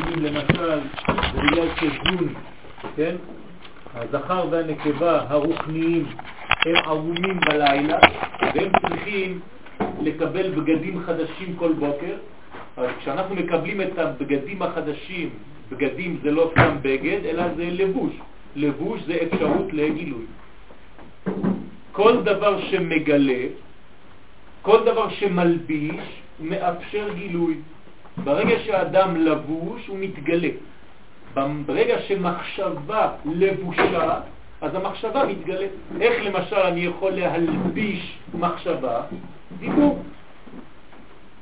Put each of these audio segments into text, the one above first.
מתרגמים למשל בגלל שזון, כן? הזכר והנקבה הרוחניים הם ערומים בלילה והם צריכים לקבל בגדים חדשים כל בוקר. אז כשאנחנו מקבלים את הבגדים החדשים, בגדים זה לא סתם בגד, אלא זה לבוש. לבוש זה אפשרות לגילוי. כל דבר שמגלה, כל דבר שמלביש, מאפשר גילוי. ברגע שהאדם לבוש הוא מתגלה. ברגע שמחשבה לבושה, אז המחשבה מתגלה. איך למשל אני יכול להלביש מחשבה? דיבור.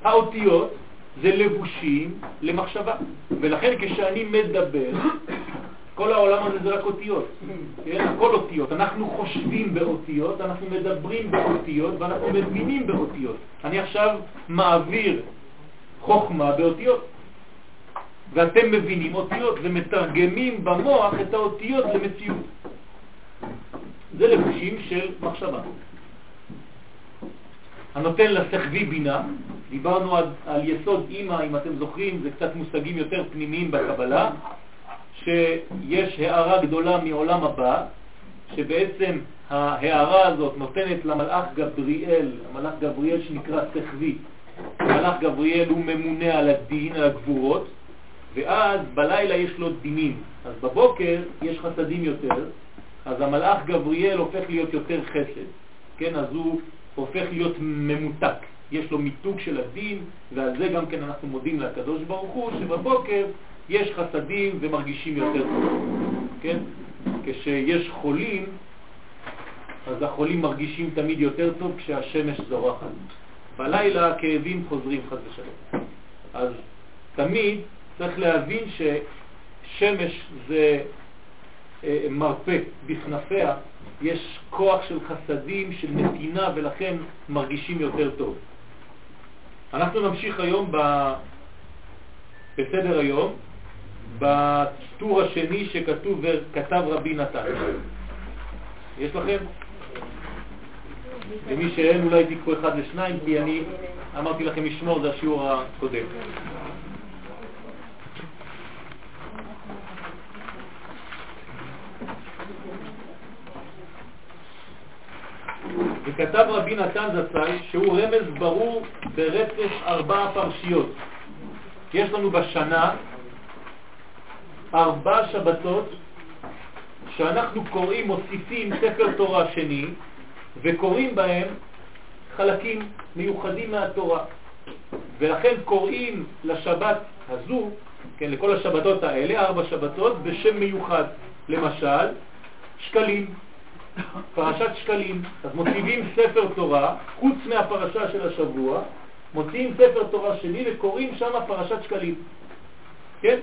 האותיות זה לבושים למחשבה, ולכן כשאני מדבר, כל העולם הזה זה רק אותיות, כן? הכל אותיות. אנחנו חושבים באותיות, אנחנו מדברים באותיות ואנחנו מבינים באותיות. אני עכשיו מעביר חוכמה באותיות. ואתם מבינים אותיות ומתרגמים במוח את האותיות למציאות. זה לבושים של מחשבה. הנותן לשכבי בינה, דיברנו על, על יסוד אימא, אם אתם זוכרים, זה קצת מושגים יותר פנימיים בקבלה, שיש הערה גדולה מעולם הבא, שבעצם ההערה הזאת נותנת למלאך גבריאל, המלאך גבריאל שנקרא שכבי, המלאך גבריאל הוא ממונה על הדין, על הגבורות, ואז בלילה יש לו דינים. אז בבוקר יש חסדים יותר, אז המלאך גבריאל הופך להיות יותר חסד, כן? אז הוא הופך להיות ממותק. יש לו מיתוג של הדין, ועל זה גם כן אנחנו מודים לקדוש ברוך הוא, שבבוקר יש חסדים ומרגישים יותר טוב, כן? כשיש חולים, אז החולים מרגישים תמיד יותר טוב כשהשמש זורחת. בלילה הכאבים חוזרים חז ושלום. אז תמיד צריך להבין ששמש זה אה, מרפא בכנפיה, יש כוח של חסדים, של נתינה, ולכן מרגישים יותר טוב. אנחנו נמשיך היום ב... בסדר היום, בטור השני שכתוב וכתב רבי נתן. יש לכם? למי שאין אולי תיקחו אחד לשניים, כי אני אמרתי לכם לשמור, זה השיעור הקודם. וכתב רבי נתן זצ"ל שהוא רמז ברור ברצף ארבע פרשיות. יש לנו בשנה ארבע שבתות שאנחנו קוראים, מוסיפים ספר תורה שני וקוראים בהם חלקים מיוחדים מהתורה. ולכן קוראים לשבת הזו, כן, לכל השבתות האלה, ארבע שבתות, בשם מיוחד. למשל, שקלים, פרשת שקלים. אז מוציאים ספר תורה, חוץ מהפרשה של השבוע, מוציאים ספר תורה שני וקוראים שם פרשת שקלים. כן?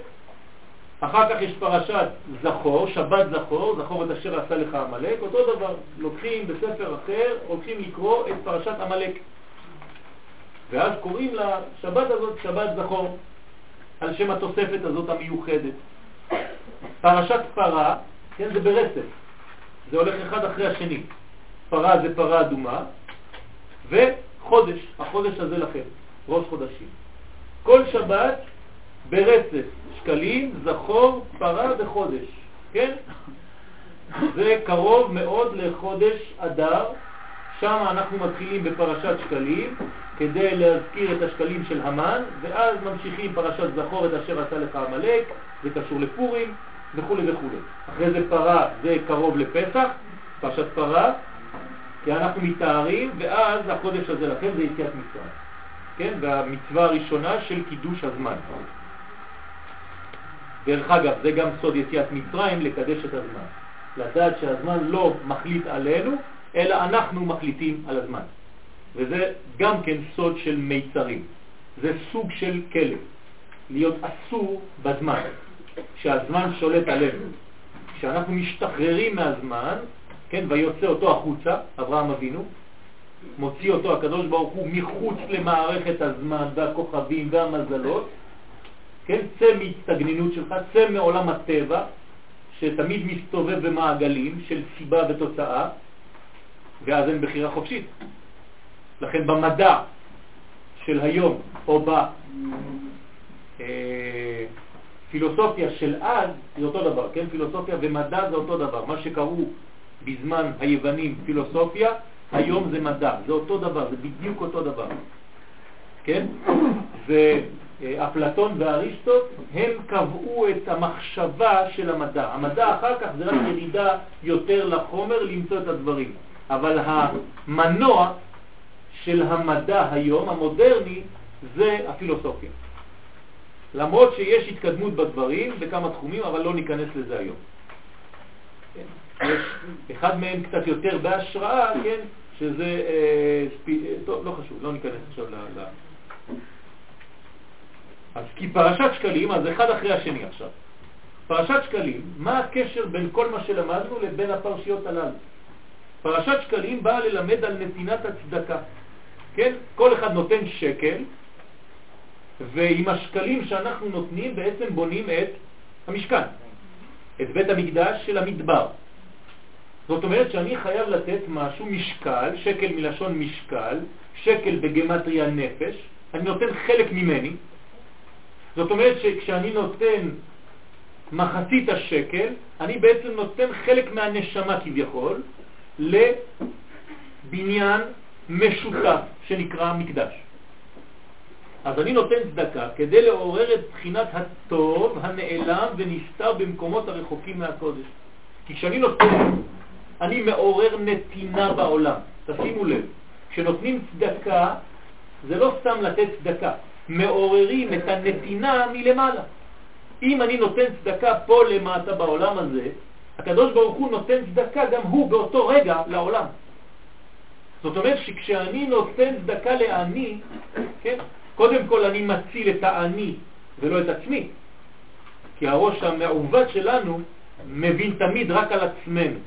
אחר כך יש פרשת זכור, שבת זכור, זכור את אשר עשה לך המלאק, אותו דבר, לוקחים בספר אחר, הולכים לקרוא את פרשת המלאק. ואז קוראים לשבת הזאת שבת זכור, על שם התוספת הזאת המיוחדת. פרשת פרה, כן, זה ברצף, זה הולך אחד אחרי השני. פרה זה פרה אדומה, וחודש, החודש הזה לכם, ראש חודשים. כל שבת ברצף, שקלים, זכור, פרה וחודש, כן? זה קרוב מאוד לחודש אדר, שם אנחנו מתחילים בפרשת שקלים כדי להזכיר את השקלים של המן, ואז ממשיכים פרשת זכור את אשר עשה לך המלאק, זה קשור לפורים וכו' וכו'. אחרי זה פרה זה קרוב לפסח, פרשת פרה, כי אנחנו מתארים, ואז החודש הזה לכם זה יציאת מצרים, כן? והמצווה הראשונה של קידוש הזמן. דרך אגב, זה גם סוד יציאת מצרים, לקדש את הזמן. לדעת שהזמן לא מחליט עלינו, אלא אנחנו מחליטים על הזמן. וזה גם כן סוד של מיצרים. זה סוג של כלב, להיות אסור בזמן, שהזמן שולט עלינו. כשאנחנו משתחררים מהזמן, כן, ויוצא אותו החוצה, אברהם אבינו, מוציא אותו הקדוש ברוך הוא מחוץ למערכת הזמן והכוכבים והמזלות, כן, צא מהסתגנינות שלך, צא מעולם הטבע, שתמיד מסתובב במעגלים של סיבה ותוצאה, ואז אין בחירה חופשית. לכן במדע של היום, או בפילוסופיה פילוסופיה של אז זה אותו דבר, כן? פילוסופיה ומדע זה אותו דבר. מה שקראו בזמן היוונים פילוסופיה, היום זה מדע. זה אותו דבר, זה בדיוק אותו דבר. כן? ואפלטון ואריסטוט הם קבעו את המחשבה של המדע. המדע אחר כך זה רק ירידה יותר לחומר למצוא את הדברים. אבל המנוע של המדע היום, המודרני, זה הפילוסופיה. למרות שיש התקדמות בדברים בכמה תחומים, אבל לא ניכנס לזה היום. כן? יש אחד מהם קצת יותר בהשראה, כן? שזה, אה, ספי, טוב, לא חשוב, לא ניכנס עכשיו ל... אז כי פרשת שקלים, אז אחד אחרי השני עכשיו. פרשת שקלים, מה הקשר בין כל מה שלמדנו לבין הפרשיות הללו? פרשת שקלים באה ללמד על נתינת הצדקה. כן? כל אחד נותן שקל, ועם השקלים שאנחנו נותנים בעצם בונים את המשכן, את בית המקדש של המדבר. זאת אומרת שאני חייב לתת משהו, משקל, שקל מלשון משקל, שקל בגמטריה נפש, אני נותן חלק ממני. זאת אומרת שכשאני נותן מחצית השקל, אני בעצם נותן חלק מהנשמה כביכול לבניין משותף שנקרא מקדש. אז אני נותן צדקה כדי לעורר את בחינת הטוב הנעלם ונסתר במקומות הרחוקים מהקודש. כי כשאני נותן, אני מעורר נתינה בעולם. תשימו לב, כשנותנים צדקה, זה לא סתם לתת צדקה, מעוררים את הנתינה מלמעלה. אם אני נותן צדקה פה למטה בעולם הזה, הקדוש ברוך הוא נותן צדקה גם הוא באותו רגע לעולם. זאת אומרת שכשאני נותן צדקה לעני, כן, קודם כל אני מציל את העני ולא את עצמי, כי הראש המעוות שלנו מבין תמיד רק על עצמנו,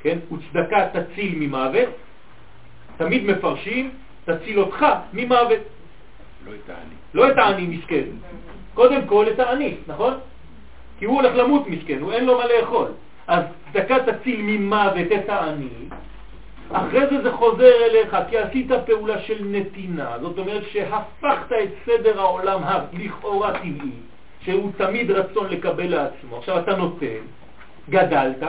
כן? וצדקה תציל ממוות, תמיד מפרשים, תציל אותך ממוות. לא את העני. לא את העני מסכן, קודם כל את העני, נכון? כי הוא הולך למות מסכן, הוא אין לו מה לאכול. אז צדקה תציל ממוות את העני, אחרי זה זה חוזר אליך, כי עשית פעולה של נתינה, זאת אומרת שהפכת את סדר העולם הלכאורה טבעי, שהוא תמיד רצון לקבל לעצמו. עכשיו אתה נותן, גדלת,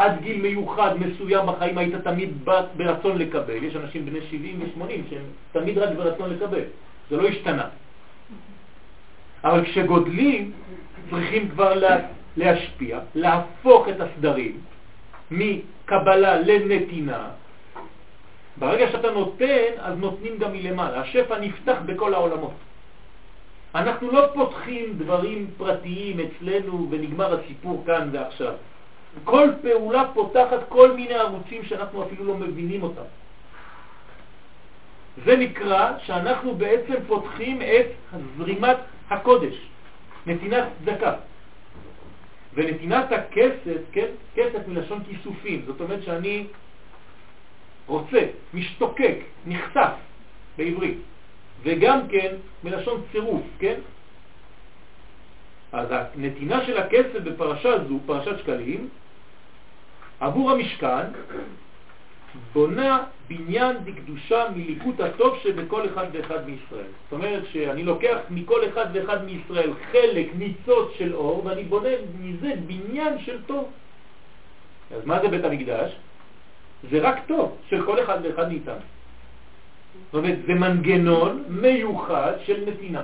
עד גיל מיוחד מסוים בחיים היית תמיד ברצון לקבל, יש אנשים בני 70 ו-80 שהם תמיד רק ברצון לקבל, זה לא השתנה. אבל כשגודלים צריכים כבר לה, להשפיע, להפוך את הסדרים מקבלה לנתינה. ברגע שאתה נותן, אז נותנים גם מלמעלה. השפע נפתח בכל העולמות. אנחנו לא פותחים דברים פרטיים אצלנו ונגמר הסיפור כאן ועכשיו. כל פעולה פותחת כל מיני ערוצים שאנחנו אפילו לא מבינים אותם. זה נקרא שאנחנו בעצם פותחים את זרימת הקודש, נתינת צדקה. ונתינת הכסף, כן, כסף מלשון כיסופים, זאת אומרת שאני רוצה, משתוקק, נחשף בעברית, וגם כן מלשון צירוף, כן? אז הנתינה של הכסף בפרשה זו, פרשת שקלים, עבור המשכן, בונה בניין דקדושה מליקוט הטוב שבכל אחד ואחד מישראל. זאת אומרת שאני לוקח מכל אחד ואחד מישראל חלק, ניצוץ של אור, ואני בונה מזה בניין של טוב. אז מה זה בית המקדש? זה רק טוב של כל אחד ואחד מאיתנו. זאת אומרת, זה מנגנון מיוחד של נתינה.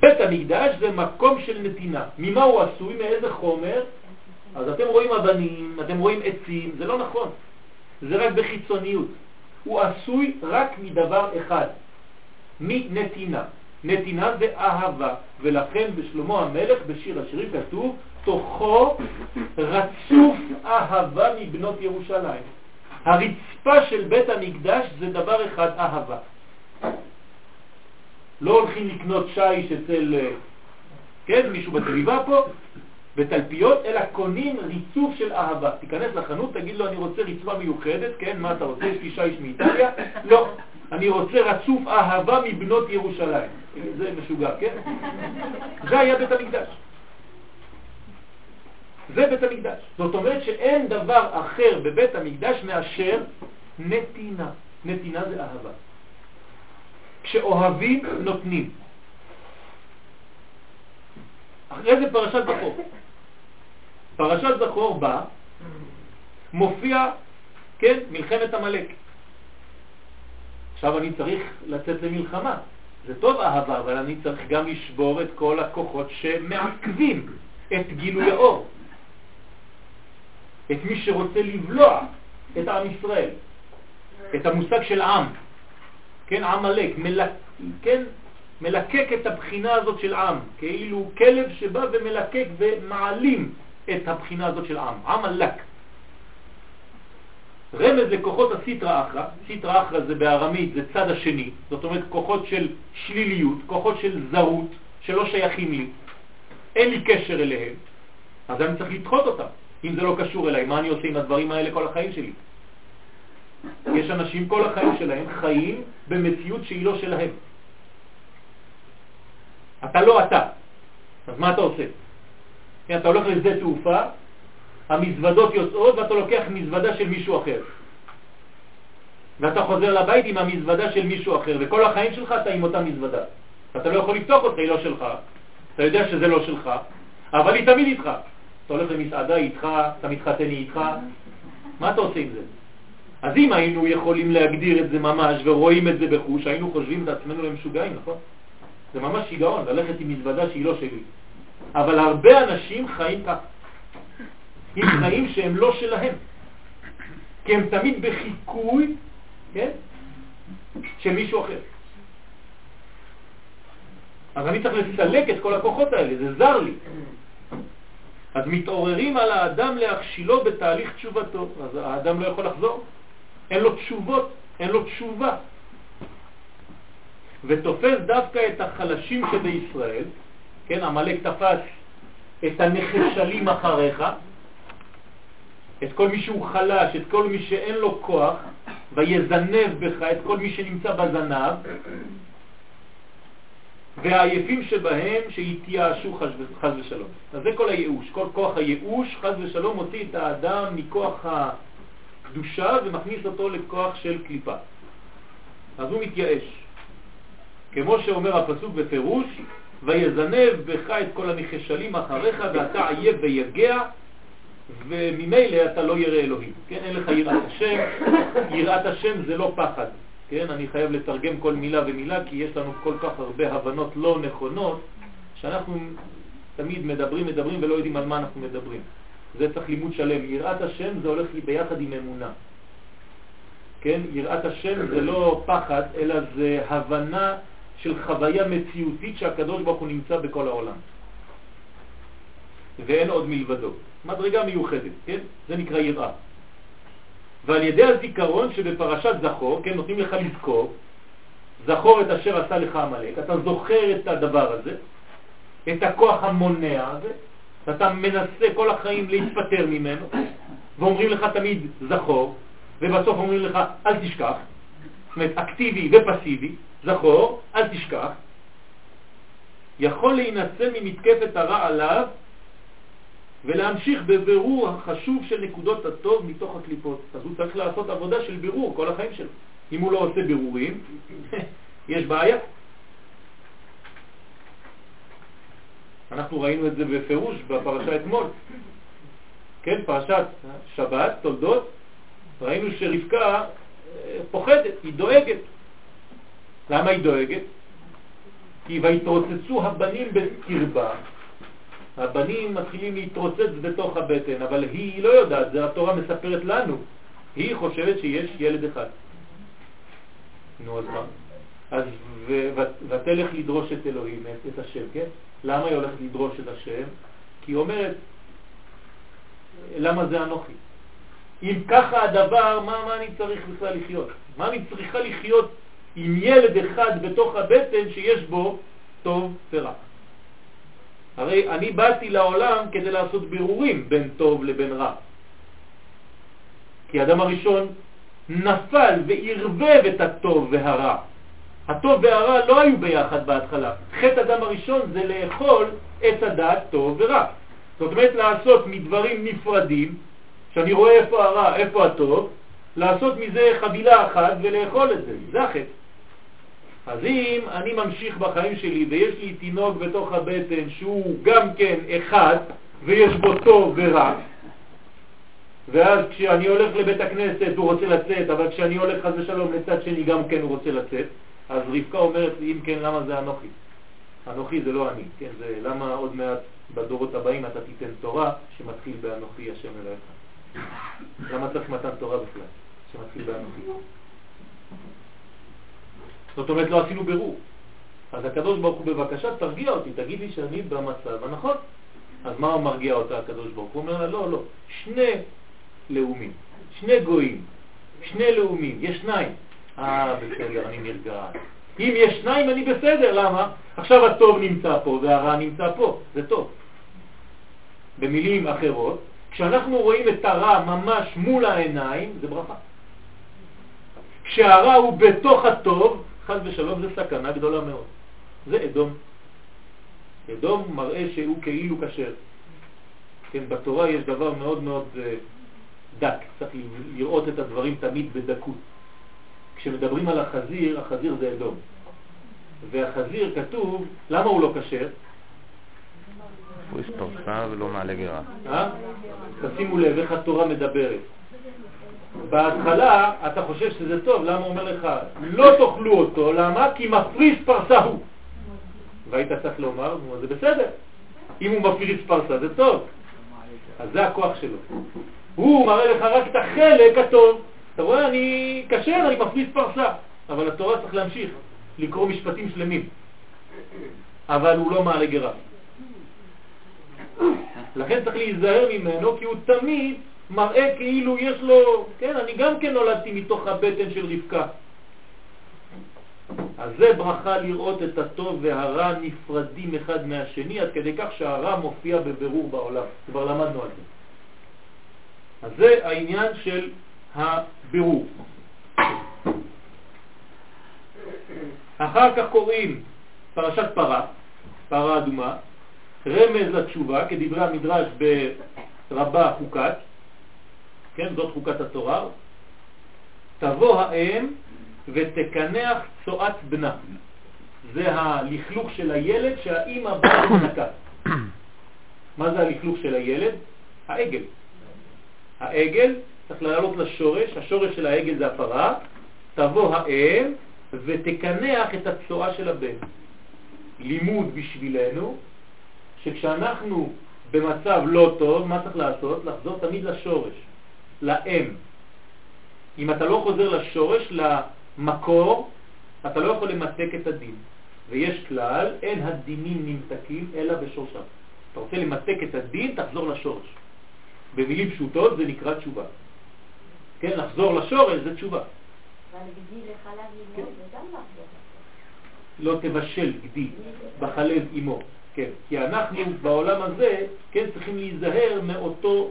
בית המקדש זה מקום של נתינה. ממה הוא עשוי? מאיזה חומר? אז אתם רואים אבנים, אתם רואים עצים, זה לא נכון. זה רק בחיצוניות. הוא עשוי רק מדבר אחד, מנתינה. נתינה זה אהבה, ולכן בשלמה המלך בשיר השירים כתוב תוכו רצוף אהבה מבנות ירושלים. הרצפה של בית המקדש זה דבר אחד, אהבה. לא הולכים לקנות שיש אצל, כן, מישהו בסביבה פה, בתלפיות, אלא קונים ריצוף של אהבה. תיכנס לחנות, תגיד לו, אני רוצה רצפה מיוחדת, כן, מה אתה רוצה? יש לי שיש מאיטליה? לא, אני רוצה רצוף אהבה מבנות ירושלים. זה משוגע, כן? זה היה בית המקדש. זה בית המקדש. זאת אומרת שאין דבר אחר בבית המקדש מאשר נתינה. נתינה זה אהבה. כשאוהבים, נותנים. אחרי זה פרשת זכור. פרשת זכור בא, מופיע, כן, מלחמת המלאק. עכשיו אני צריך לצאת למלחמה. זה טוב אהבה, אבל אני צריך גם לשבור את כל הכוחות שמעכבים את גילוי האור. את מי שרוצה לבלוע את עם ישראל, את המושג של עם, כן, עם מלאק, מלק, כן, מלקק את הבחינה הזאת של עם, כאילו כלב שבא ומלקק ומעלים את הבחינה הזאת של עם, עם מלק. רמז לכוחות הסיטרה אחרא, סיטרה אחרא זה בארמית, זה צד השני, זאת אומרת כוחות של שליליות, כוחות של זרות, שלא שייכים לי, אין לי קשר אליהם, אז אני צריך לדחות אותם. אם זה לא קשור אליי, מה אני עושה עם הדברים האלה כל החיים שלי? יש אנשים כל החיים שלהם חיים במציאות שהיא לא שלהם. אתה לא אתה, אז מה אתה עושה? כן, אתה הולך לשדה תעופה, המזוודות יוצאות ואתה לוקח מזוודה של מישהו אחר. ואתה חוזר לבית עם המזוודה של מישהו אחר, וכל החיים שלך אתה עם אותה מזוודה. אתה לא יכול לפתוח אותה, היא לא שלך. אתה יודע שזה לא שלך, אבל היא תמיד איתך. אתה הולך למסעדה איתך, אתה מתחתן איתך, מה אתה עושה עם זה? אז אם היינו יכולים להגדיר את זה ממש ורואים את זה בחוש, היינו חושבים את עצמנו למשוגעים, נכון? זה ממש שיגעון, ללכת עם מזוודה שהיא לא שלי. אבל הרבה אנשים חיים כך. עם חיים שהם לא שלהם. כי הם תמיד בחיקוי, כן? של מישהו אחר. אז אני צריך לסלק את כל הכוחות האלה, זה זר לי. אז מתעוררים על האדם להכשילו בתהליך תשובתו, אז האדם לא יכול לחזור, אין לו תשובות, אין לו תשובה. ותופס דווקא את החלשים שבישראל, כן, המלאק תפס את הנחשלים אחריך, את כל מי שהוא חלש, את כל מי שאין לו כוח, ויזנב בך את כל מי שנמצא בזנב, והעייפים שבהם שהתייאשו חז ושלום. אז זה כל הייאוש, כל כוח הייאוש חז ושלום מוציא את האדם מכוח הקדושה ומכניס אותו לכוח של קליפה. אז הוא מתייאש. כמו שאומר הפסוק בפירוש, ויזנב בך את כל הנחשלים אחריך ואתה עייף ויגע וממילא אתה לא ירא אלוהים. כן, אין לך יראת השם, יראת השם זה לא פחד. כן, אני חייב לתרגם כל מילה ומילה כי יש לנו כל כך הרבה הבנות לא נכונות שאנחנו תמיד מדברים, מדברים ולא יודעים על מה אנחנו מדברים. זה צריך לימוד שלם. יראת השם זה הולך ביחד עם אמונה. כן, יראת השם זה לא פחד, אלא זה הבנה של חוויה מציאותית שהקדוש ברוך הוא נמצא בכל העולם. ואין עוד מלבדו. מדרגה מיוחדת, כן? זה נקרא יראה. ועל ידי הזיכרון שבפרשת זכור, כן, נותנים לך לזכור, זכור את אשר עשה לך המלאק, אתה זוכר את הדבר הזה, את הכוח המונע הזה, ואתה מנסה כל החיים להתפטר ממנו, ואומרים לך תמיד זכור, ובסוף אומרים לך אל תשכח, זאת אומרת אקטיבי ופסיבי, זכור, אל תשכח, יכול להינשא ממתקפת הרע עליו ולהמשיך בבירור החשוב של נקודות הטוב מתוך הקליפות. אז הוא צריך לעשות עבודה של בירור כל החיים שלו. אם הוא לא עושה בירורים, יש בעיה. אנחנו ראינו את זה בפירוש בפרשה אתמול. כן, פרשת שבת, תולדות, ראינו שרבקה אה, פוחדת, היא דואגת. למה היא דואגת? כי ויתרוצצו הבנים בקרבה, הבנים מתחילים להתרוצץ בתוך הבטן, אבל היא לא יודעת, זה התורה מספרת לנו. היא חושבת שיש ילד אחד. נו, אז מה? אז ותלך לדרוש את אלוהים, את השם, כן? למה היא הולכת לדרוש את השם? כי היא אומרת, למה זה אנוכי? אם ככה הדבר, מה, מה אני צריך בכלל לחיות? מה אני צריכה לחיות עם ילד אחד בתוך הבטן שיש בו טוב ורע? הרי אני באתי לעולם כדי לעשות בירורים בין טוב לבין רע. כי האדם הראשון נפל וערבב את הטוב והרע. הטוב והרע לא היו ביחד בהתחלה. חטא אדם הראשון זה לאכול את הדעת טוב ורע. זאת אומרת לעשות מדברים נפרדים, שאני רואה איפה הרע, איפה הטוב, לעשות מזה חבילה אחת ולאכול את זה. זה החטא. אז אם אני ממשיך בחיים שלי ויש לי תינוק בתוך הבטן שהוא גם כן אחד ויש בו טוב ורע, ואז כשאני הולך לבית הכנסת הוא רוצה לצאת, אבל כשאני הולך חס ושלום לצד שני גם כן הוא רוצה לצאת, אז רבקה אומרת לי, אם כן, למה זה אנוכי? אנוכי זה לא אני, כן? זה למה עוד מעט בדורות הבאים אתה תיתן תורה שמתחיל באנוכי השם אלוהיך. למה צריך מתן תורה בכלל, שמתחיל באנוכי? זאת אומרת, לא עשינו ברור. אז הקדוש ברוך הוא בבקשה תרגיע אותי, תגיד לי שאני במצב הנכון. אז מה הוא מרגיע אותה הקדוש ברוך הוא? אומר לה, לא, לא, שני לאומים, שני גויים, שני לאומים, יש שניים. אה, בסדר, אני נרגע. אם יש שניים אני בסדר, למה? עכשיו הטוב נמצא פה והרע נמצא פה, זה טוב. במילים אחרות, כשאנחנו רואים את הרע ממש מול העיניים, זה ברכה. כשהרע הוא בתוך הטוב, חד ושלום זה סכנה גדולה מאוד. זה אדום. אדום מראה שהוא כאילו כשר. כן, בתורה יש דבר מאוד מאוד uh, דק, צריך לראות את הדברים תמיד בדקות. כשמדברים על החזיר, החזיר זה אדום. והחזיר כתוב, למה הוא לא כשר? הוא הספרסה ולא מעלה גרה. אה? תשימו לב איך התורה מדברת. בהתחלה אתה חושב שזה טוב, למה הוא אומר לך, לא תאכלו אותו, למה? כי מפריס פרסה הוא. והיית צריך לומר, זה בסדר. אם הוא מפריס פרסה זה טוב. אז זה הכוח שלו. הוא מראה לך רק את החלק הטוב. אתה רואה, אני קשר, אני מפריס פרסה. אבל התורה צריך להמשיך, לקרוא משפטים שלמים. אבל הוא לא מעלה גרה. לכן צריך להיזהר ממנו, כי הוא תמיד מראה כאילו יש לו, כן, אני גם כן נולדתי מתוך הבטן של רבקה. אז זה ברכה לראות את הטוב והרע נפרדים אחד מהשני, עד כדי כך שהרע מופיע בבירור בעולם. כבר למדנו על זה. אז זה העניין של הבירור. אחר כך קוראים פרשת פרה, פרה אדומה, רמז לתשובה, כדברי המדרש ברבה חוקת, כן, זאת חוקת התורה, תבוא האם ותקנח צועת בנה. זה הלכלוך של הילד שהאימא באה ומנקה. מה זה הלכלוך של הילד? העגל. העגל צריך לעלות לשורש, השורש של העגל זה הפרה, תבוא האם ותקנח את הצועה של הבן. לימוד בשבילנו, שכשאנחנו במצב לא טוב, מה צריך לעשות? לחזור תמיד לשורש. לאם. אם אתה לא חוזר לשורש, למקור, אתה לא יכול למתק את הדין. ויש כלל, אין הדינים נמתקים אלא בשורשם. אתה רוצה למתק את הדין, תחזור לשורש. במילים פשוטות זה נקרא תשובה. כן, לחזור לשורש זה תשובה. אבל גדי לחלב אימו כן. זה גם לא תבשל גדי בחלב אימו, כן, כי אנחנו בעולם הזה, כן, צריכים להיזהר מאותו,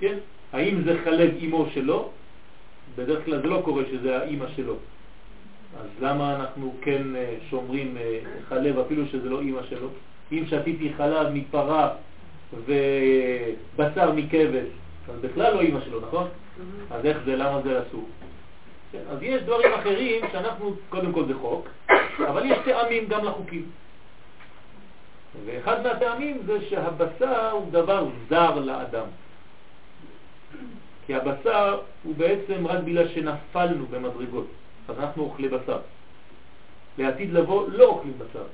כן, האם זה חלב אימו שלו? בדרך כלל זה לא קורה שזה האימא שלו. אז למה אנחנו כן אה, שומרים אה, חלב אפילו שזה לא אימא שלו? אם שתיתי חלב מפרה ובשר מכבש, אז בכלל לא אימא שלו, נכון? Mm-hmm. אז איך זה, למה זה אסור? כן, אז יש דברים אחרים שאנחנו, קודם כל זה חוק, אבל יש טעמים גם לחוקים. ואחד מהטעמים זה שהבשר הוא דבר זר לאדם. כי הבשר הוא בעצם רק בגלל שנפלנו במדרגות, אז אנחנו אוכלי בשר. לעתיד לבוא לא אוכלים בשר.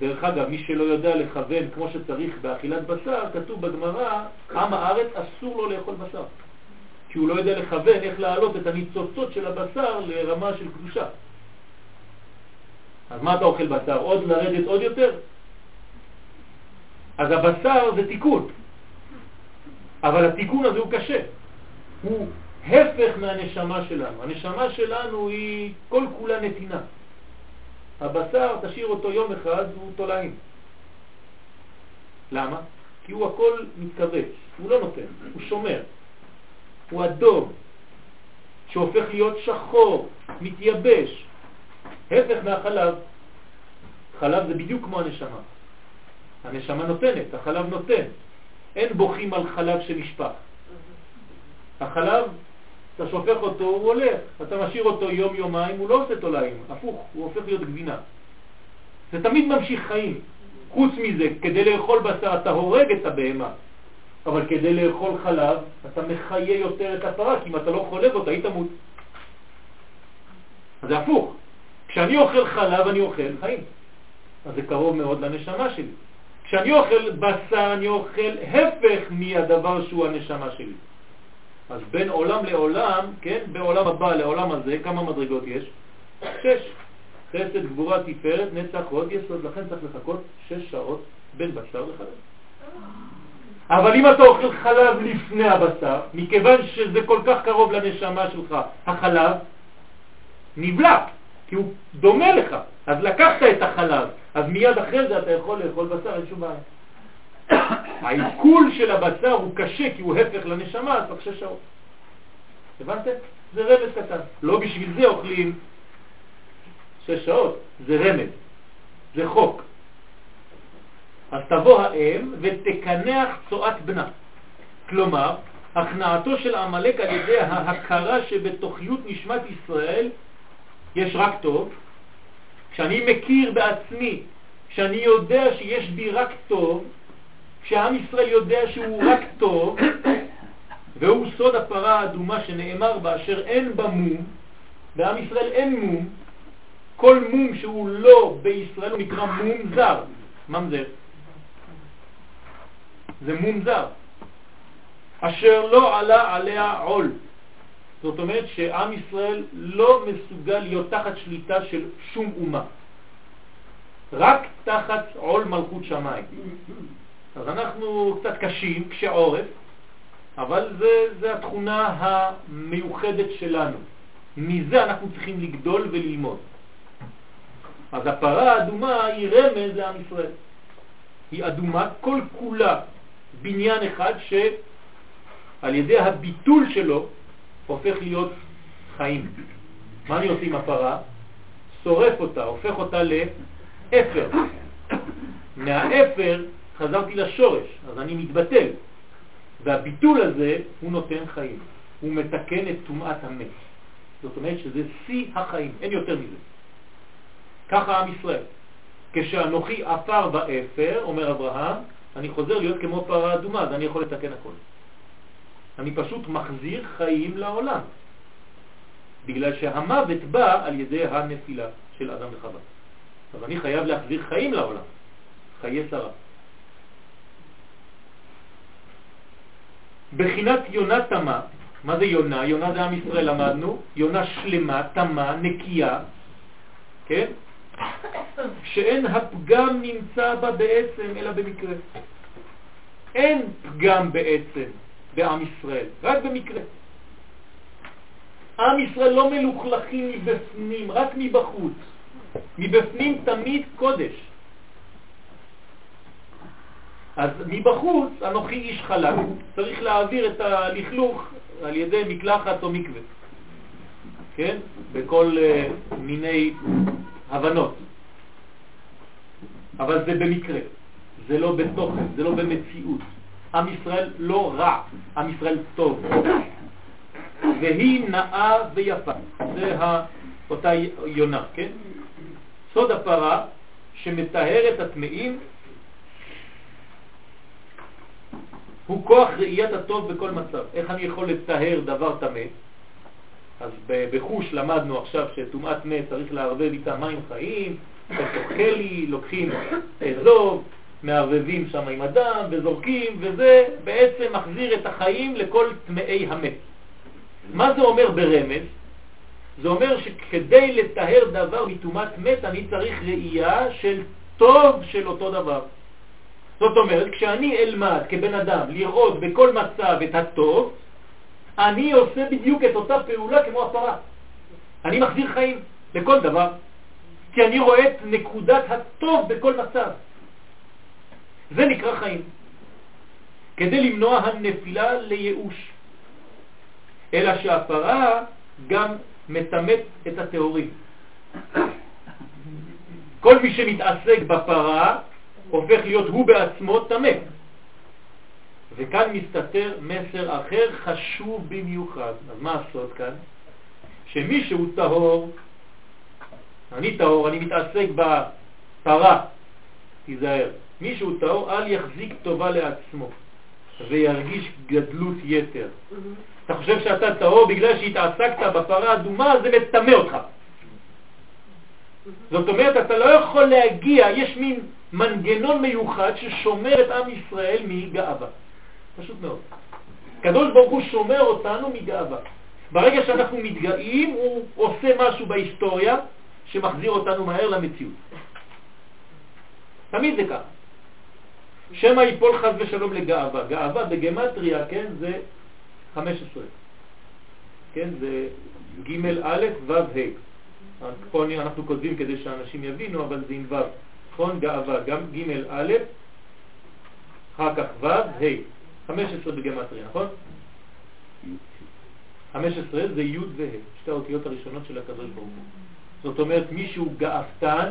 דרך אגב, מי שלא יודע לכוון כמו שצריך באכילת בשר, כתוב בגמרא, עם הארץ אסור לו לאכול בשר. כי הוא לא יודע לכוון איך להעלות את הניצוצות של הבשר לרמה של קדושה. אז מה אתה אוכל בשר? עוד לרדת עוד יותר? אז הבשר זה תיקון. אבל התיקון הזה הוא קשה. הוא הפך מהנשמה שלנו. הנשמה שלנו היא כל כולה נתינה. הבשר, תשאיר אותו יום אחד, הוא תולעים. למה? כי הוא הכל מתכווץ, הוא לא נותן, הוא שומר. הוא אדום, שהופך להיות שחור, מתייבש. הפך מהחלב. חלב זה בדיוק כמו הנשמה. הנשמה נותנת, החלב נותן. אין בוכים על חלב שנשפך. החלב אתה שופך אותו, הוא הולך. אתה משאיר אותו יום-יומיים, הוא לא עושה תולעים, הפוך, הוא הופך להיות גבינה. זה תמיד ממשיך חיים. חוץ מזה, כדי לאכול בשר אתה הורג את הבהמה, אבל כדי לאכול חלב אתה מחיה יותר את הפרה, כי אם אתה לא חולב אותה היא תמות. אז זה הפוך. כשאני אוכל חלב אני אוכל חיים. אז זה קרוב מאוד לנשמה שלי. כשאני אוכל בשר אני אוכל הפך מהדבר שהוא הנשמה שלי. אז בין עולם לעולם, כן, בעולם הבא לעולם הזה, כמה מדרגות יש? שש. חסד, גבורה, תפארת, נצח, עוד יסוד, לכן צריך לחכות שש שעות בין בשר לחלב. אבל אם אתה אוכל חלב לפני הבשר, מכיוון שזה כל כך קרוב לנשמה שלך, החלב נבלע, כי הוא דומה לך, אז לקחת את החלב, אז מיד אחרי זה אתה יכול לאכול בשר, אין שום בעיה. העיכול של הבשר הוא קשה כי הוא הפך לנשמה, אז צריך שש שעות. הבנתם? זה רמז קטן. לא בשביל זה אוכלים שש שעות, זה רמז, זה חוק. אז תבוא האם ותקנח צועת בנה. כלומר, הכנעתו של עמלק על ידי ההכרה שבתוכיות נשמת ישראל יש רק טוב, כשאני מכיר בעצמי, כשאני יודע שיש בי רק טוב, כשעם ישראל יודע שהוא רק טוב, והוא סוד הפרה האדומה שנאמר בה אשר אין בה מום, בעם ישראל אין מום, כל מום שהוא לא בישראל הוא נקרא מום זר. ממזר. זה מום זר. אשר לא עלה עליה עול. זאת אומרת שעם ישראל לא מסוגל להיות תחת שליטה של שום אומה. רק תחת עול מלכות שמיים. אז אנחנו קצת קשים, קשי עורף, אבל זה, זה התכונה המיוחדת שלנו. מזה אנחנו צריכים לגדול וללמוד. אז הפרה האדומה היא רמז לעם ישראל. היא אדומה כל כולה, בניין אחד שעל ידי הביטול שלו הופך להיות חיים. מה אני עושה עם הפרה? שורף אותה, הופך אותה לאפר. מהאפר חזרתי לשורש, אז אני מתבטל. והביטול הזה הוא נותן חיים, הוא מתקן את טומאת המת. זאת אומרת שזה שיא החיים, אין יותר מזה. ככה עם ישראל. כשאנוכי אפר באפר, אומר אברהם, אני חוזר להיות כמו פרה אדומה, אז אני יכול לתקן הכל. אני פשוט מחזיר חיים לעולם, בגלל שהמוות בא על ידי הנפילה של אדם וחווה. אז אני חייב להחזיר חיים לעולם, חיי שרה. בחינת יונה תמה, מה זה יונה? יונה זה עם ישראל למדנו, יונה שלמה, תמה, נקייה, כן? שאין הפגם נמצא בה בעצם אלא במקרה. אין פגם בעצם בעם ישראל, רק במקרה. עם ישראל לא מלוכלכים מבפנים, רק מבחוץ. מבפנים תמיד קודש. אז מבחוץ, אנוכי איש חלק, צריך להעביר את הלכלוך על ידי מקלחת או מקווה, כן? בכל uh, מיני הבנות. אבל זה במקרה, זה לא בתוכן, זה לא במציאות. עם ישראל לא רע, עם ישראל טוב. והיא נאה ויפה. זה אותה יונה, כן? סוד הפרה שמטהר את הטמאים הוא כוח ראיית הטוב בכל מצב. איך אני יכול לטהר דבר טמא? אז בחוש למדנו עכשיו שטומאת מת צריך לערבב איתה מים חיים, בתוך לוקחים אזוב, מערבבים שם עם הדם וזורקים, וזה בעצם מחזיר את החיים לכל טמאי המת. מה זה אומר ברמז? זה אומר שכדי לטהר דבר מטומאת מת אני צריך ראייה של טוב של אותו דבר. זאת אומרת, כשאני אלמד כבן אדם לראות בכל מצב את הטוב, אני עושה בדיוק את אותה פעולה כמו הפרה. אני מחזיר חיים לכל דבר, כי אני רואה את נקודת הטוב בכל מצב. זה נקרא חיים. כדי למנוע הנפילה לייאוש. אלא שהפרה גם מתמת את התיאורים. כל מי שמתעסק בפרה הופך להיות הוא בעצמו תמת. וכאן מסתתר מסר אחר חשוב במיוחד. אז מה הסוד כאן? שמי שהוא טהור, אני טהור, אני מתעסק בפרה, תיזהר. מי שהוא טהור, אל יחזיק טובה לעצמו וירגיש גדלות יתר. אתה חושב שאתה טהור בגלל שהתעסקת בפרה אדומה, זה מטמא אותך. זאת אומרת, אתה לא יכול להגיע, יש מין מנגנון מיוחד ששומר את עם ישראל מגאווה. פשוט מאוד. קדוש ברוך הוא שומר אותנו מגאווה. ברגע שאנחנו מתגאים, הוא עושה משהו בהיסטוריה שמחזיר אותנו מהר למציאות. תמיד זה ככה. שמא ייפול חז ושלום לגאווה. גאווה בגמטריה, כן, זה 15. כן, זה ג' א' ו' ה'. פה אנחנו כותבים כדי שאנשים יבינו, אבל זה עם ו'. נכון? גאווה, גם ג' א', אחר כך ו' ה'. 15 בגמטריה, נכון? 15 זה י' וה', שתי האותיות הראשונות של הקדוש ברוך הוא. זאת אומרת, מי שהוא גאוותן,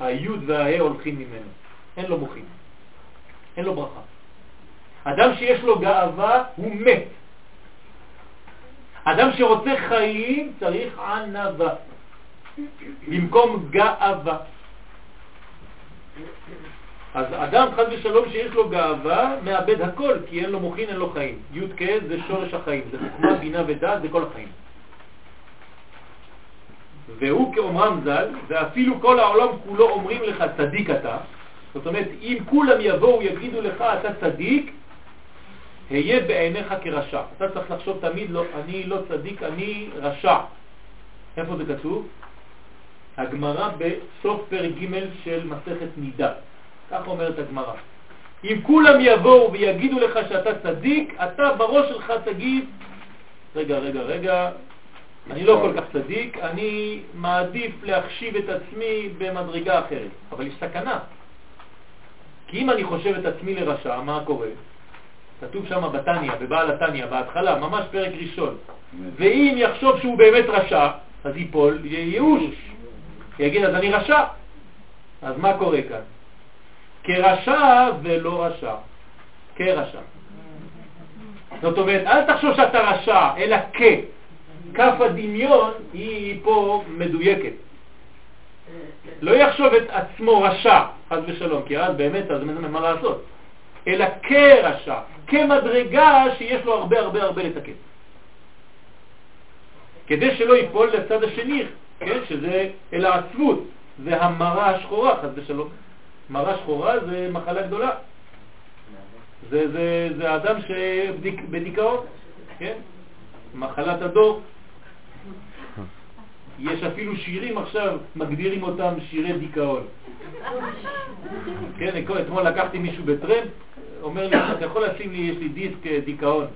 הי' והה' הולכים ממנו. אין לו מוחים. אין לו ברכה. אדם שיש לו גאווה הוא מת. אדם שרוצה חיים צריך ענווה במקום גאווה. אז אדם חז ושלום שיש לו גאווה מאבד הכל, כי אין לו מוכין, אין לו חיים. י' כ' זה שורש החיים, זה חוכמה, בינה ודעת, זה כל החיים. והוא כאומרם ז"ל, ואפילו כל העולם כולו אומרים לך צדיק אתה, זאת אומרת, אם כולם יבואו יגידו לך אתה צדיק, היה בעיניך כרשע. אתה צריך לחשוב תמיד, לא, אני לא צדיק, אני רשע. איפה זה כתוב? הגמרא בסוף פרק ג' של מסכת נידה. כך אומרת הגמרא. אם כולם יבואו ויגידו לך שאתה צדיק, אתה בראש שלך תגיד, רגע, רגע, רגע, אני לא כל כך צדיק, אני מעדיף להחשיב את עצמי במדרגה אחרת. אבל יש סכנה. כי אם אני חושב את עצמי לרשע, מה קורה? כתוב שם בתניא, בבעל התניא, בהתחלה, ממש פרק ראשון. ואם יחשוב שהוא באמת רשע, אז ייפול ייאוש. יגיד, אז אני רשע. אז מה קורה כאן? כרשע ולא רשע. כרשע. זאת אומרת, אל תחשוב שאתה רשע, אלא כ. כף הדמיון היא פה מדויקת. לא יחשוב את עצמו רשע, חד ושלום, כי אז באמת, אז אין מה לעשות. אלא כרשע, כמדרגה שיש לו הרבה הרבה הרבה לתקן. כדי שלא ייפול לצד השני, כן, שזה אל העצבות, זה המרה השחורה, חד ושלום. מרה שחורה זה מחלה גדולה. זה, זה, זה אדם שבדיכאון, כן? מחלת הדור. יש אפילו שירים עכשיו, מגדירים אותם שירי דיכאון. כן, אתמול לקחתי מישהו בטרמפ, אומר לי, אתה יכול לשים לי, יש לי דיסק אה, דיכאון.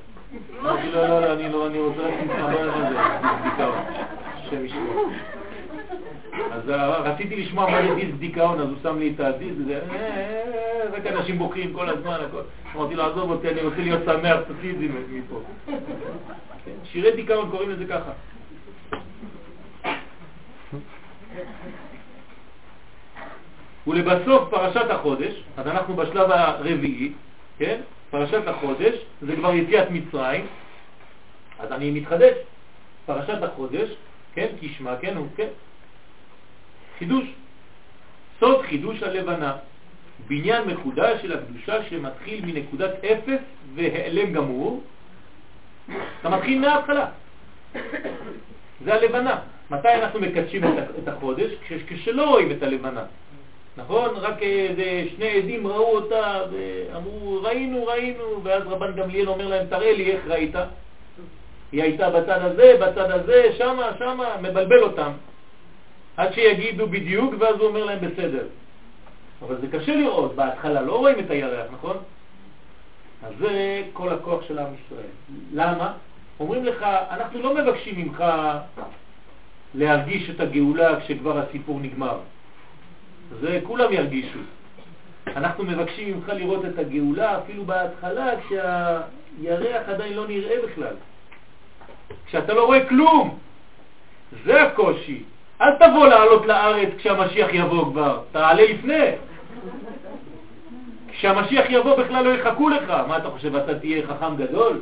אמרתי לו, לא, לא, אני לא, רוצה רק להתחבר לזה, דיכאון. השם ישמור. אז אה, רציתי לשמוע מה זה דיסק דיכאון, אז הוא שם לי את הדיסק, וזה, אה, רק אנשים בוכים כל הזמן, אמרתי לו, עזוב אותי, אני רוצה להיות שמח, תוציא את זה מפה. כן, שירי דיכאון קוראים לזה ככה. ולבסוף פרשת החודש, אז אנחנו בשלב הרביעי, כן? פרשת החודש, זה כבר יציאת מצרים, אז אני מתחדש. פרשת החודש, כן? כשמה, כן? הוא, כן? חידוש. סוד חידוש הלבנה, בניין מחודש של הקדושה שמתחיל מנקודת אפס והעלם גמור, אתה מתחיל מההתחלה. זה הלבנה. מתי אנחנו מקדשים את החודש? כשלא רואים את הלבנה. נכון? רק איזה שני עדים ראו אותה ואמרו ראינו, ראינו, ואז רבן גמליאל אומר להם תראה לי איך ראית. היא הייתה בצד הזה, בצד הזה, שמה, שמה, מבלבל אותם. עד שיגידו בדיוק, ואז הוא אומר להם בסדר. אבל זה קשה לראות, בהתחלה לא רואים את הירח, נכון? אז זה כל הכוח של עם ישראל. למה? אומרים לך, אנחנו לא מבקשים ממך להרגיש את הגאולה כשכבר הסיפור נגמר. זה כולם ירגישו. אנחנו מבקשים ממך לראות את הגאולה אפילו בהתחלה כשהירח עדיין לא נראה בכלל. כשאתה לא רואה כלום. זה הקושי. אל תבוא לעלות לארץ כשהמשיח יבוא כבר, תעלה לפני. כשהמשיח יבוא בכלל לא יחכו לך. מה אתה חושב, אתה תהיה חכם גדול?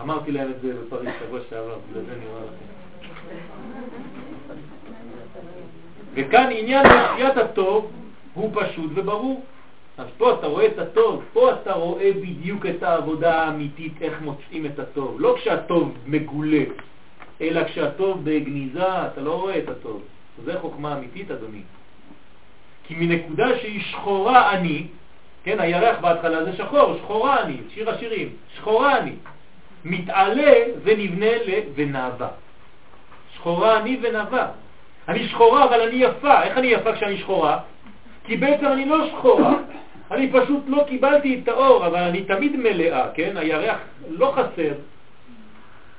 אמרתי להם את זה בפריז שבוע שעבר, בגלל זה אני אומר לכם. וכאן עניין מציאת הטוב הוא פשוט וברור. אז פה אתה רואה את הטוב, פה אתה רואה בדיוק את העבודה האמיתית, איך מוצאים את הטוב. לא כשהטוב מגולה, אלא כשהטוב בגניזה, אתה לא רואה את הטוב. זה חוכמה אמיתית, אדוני. כי מנקודה שהיא שחורה אני, כן, הירח בהתחלה זה שחור, שחורה אני, שיר השירים, שחורה אני, מתעלה ונבנה ונאווה. שחורה אני ונאווה. אני שחורה אבל אני יפה. איך אני יפה כשאני שחורה? כי בעצם אני לא שחורה, אני פשוט לא קיבלתי את האור, אבל אני תמיד מלאה, כן? הירח לא חסר.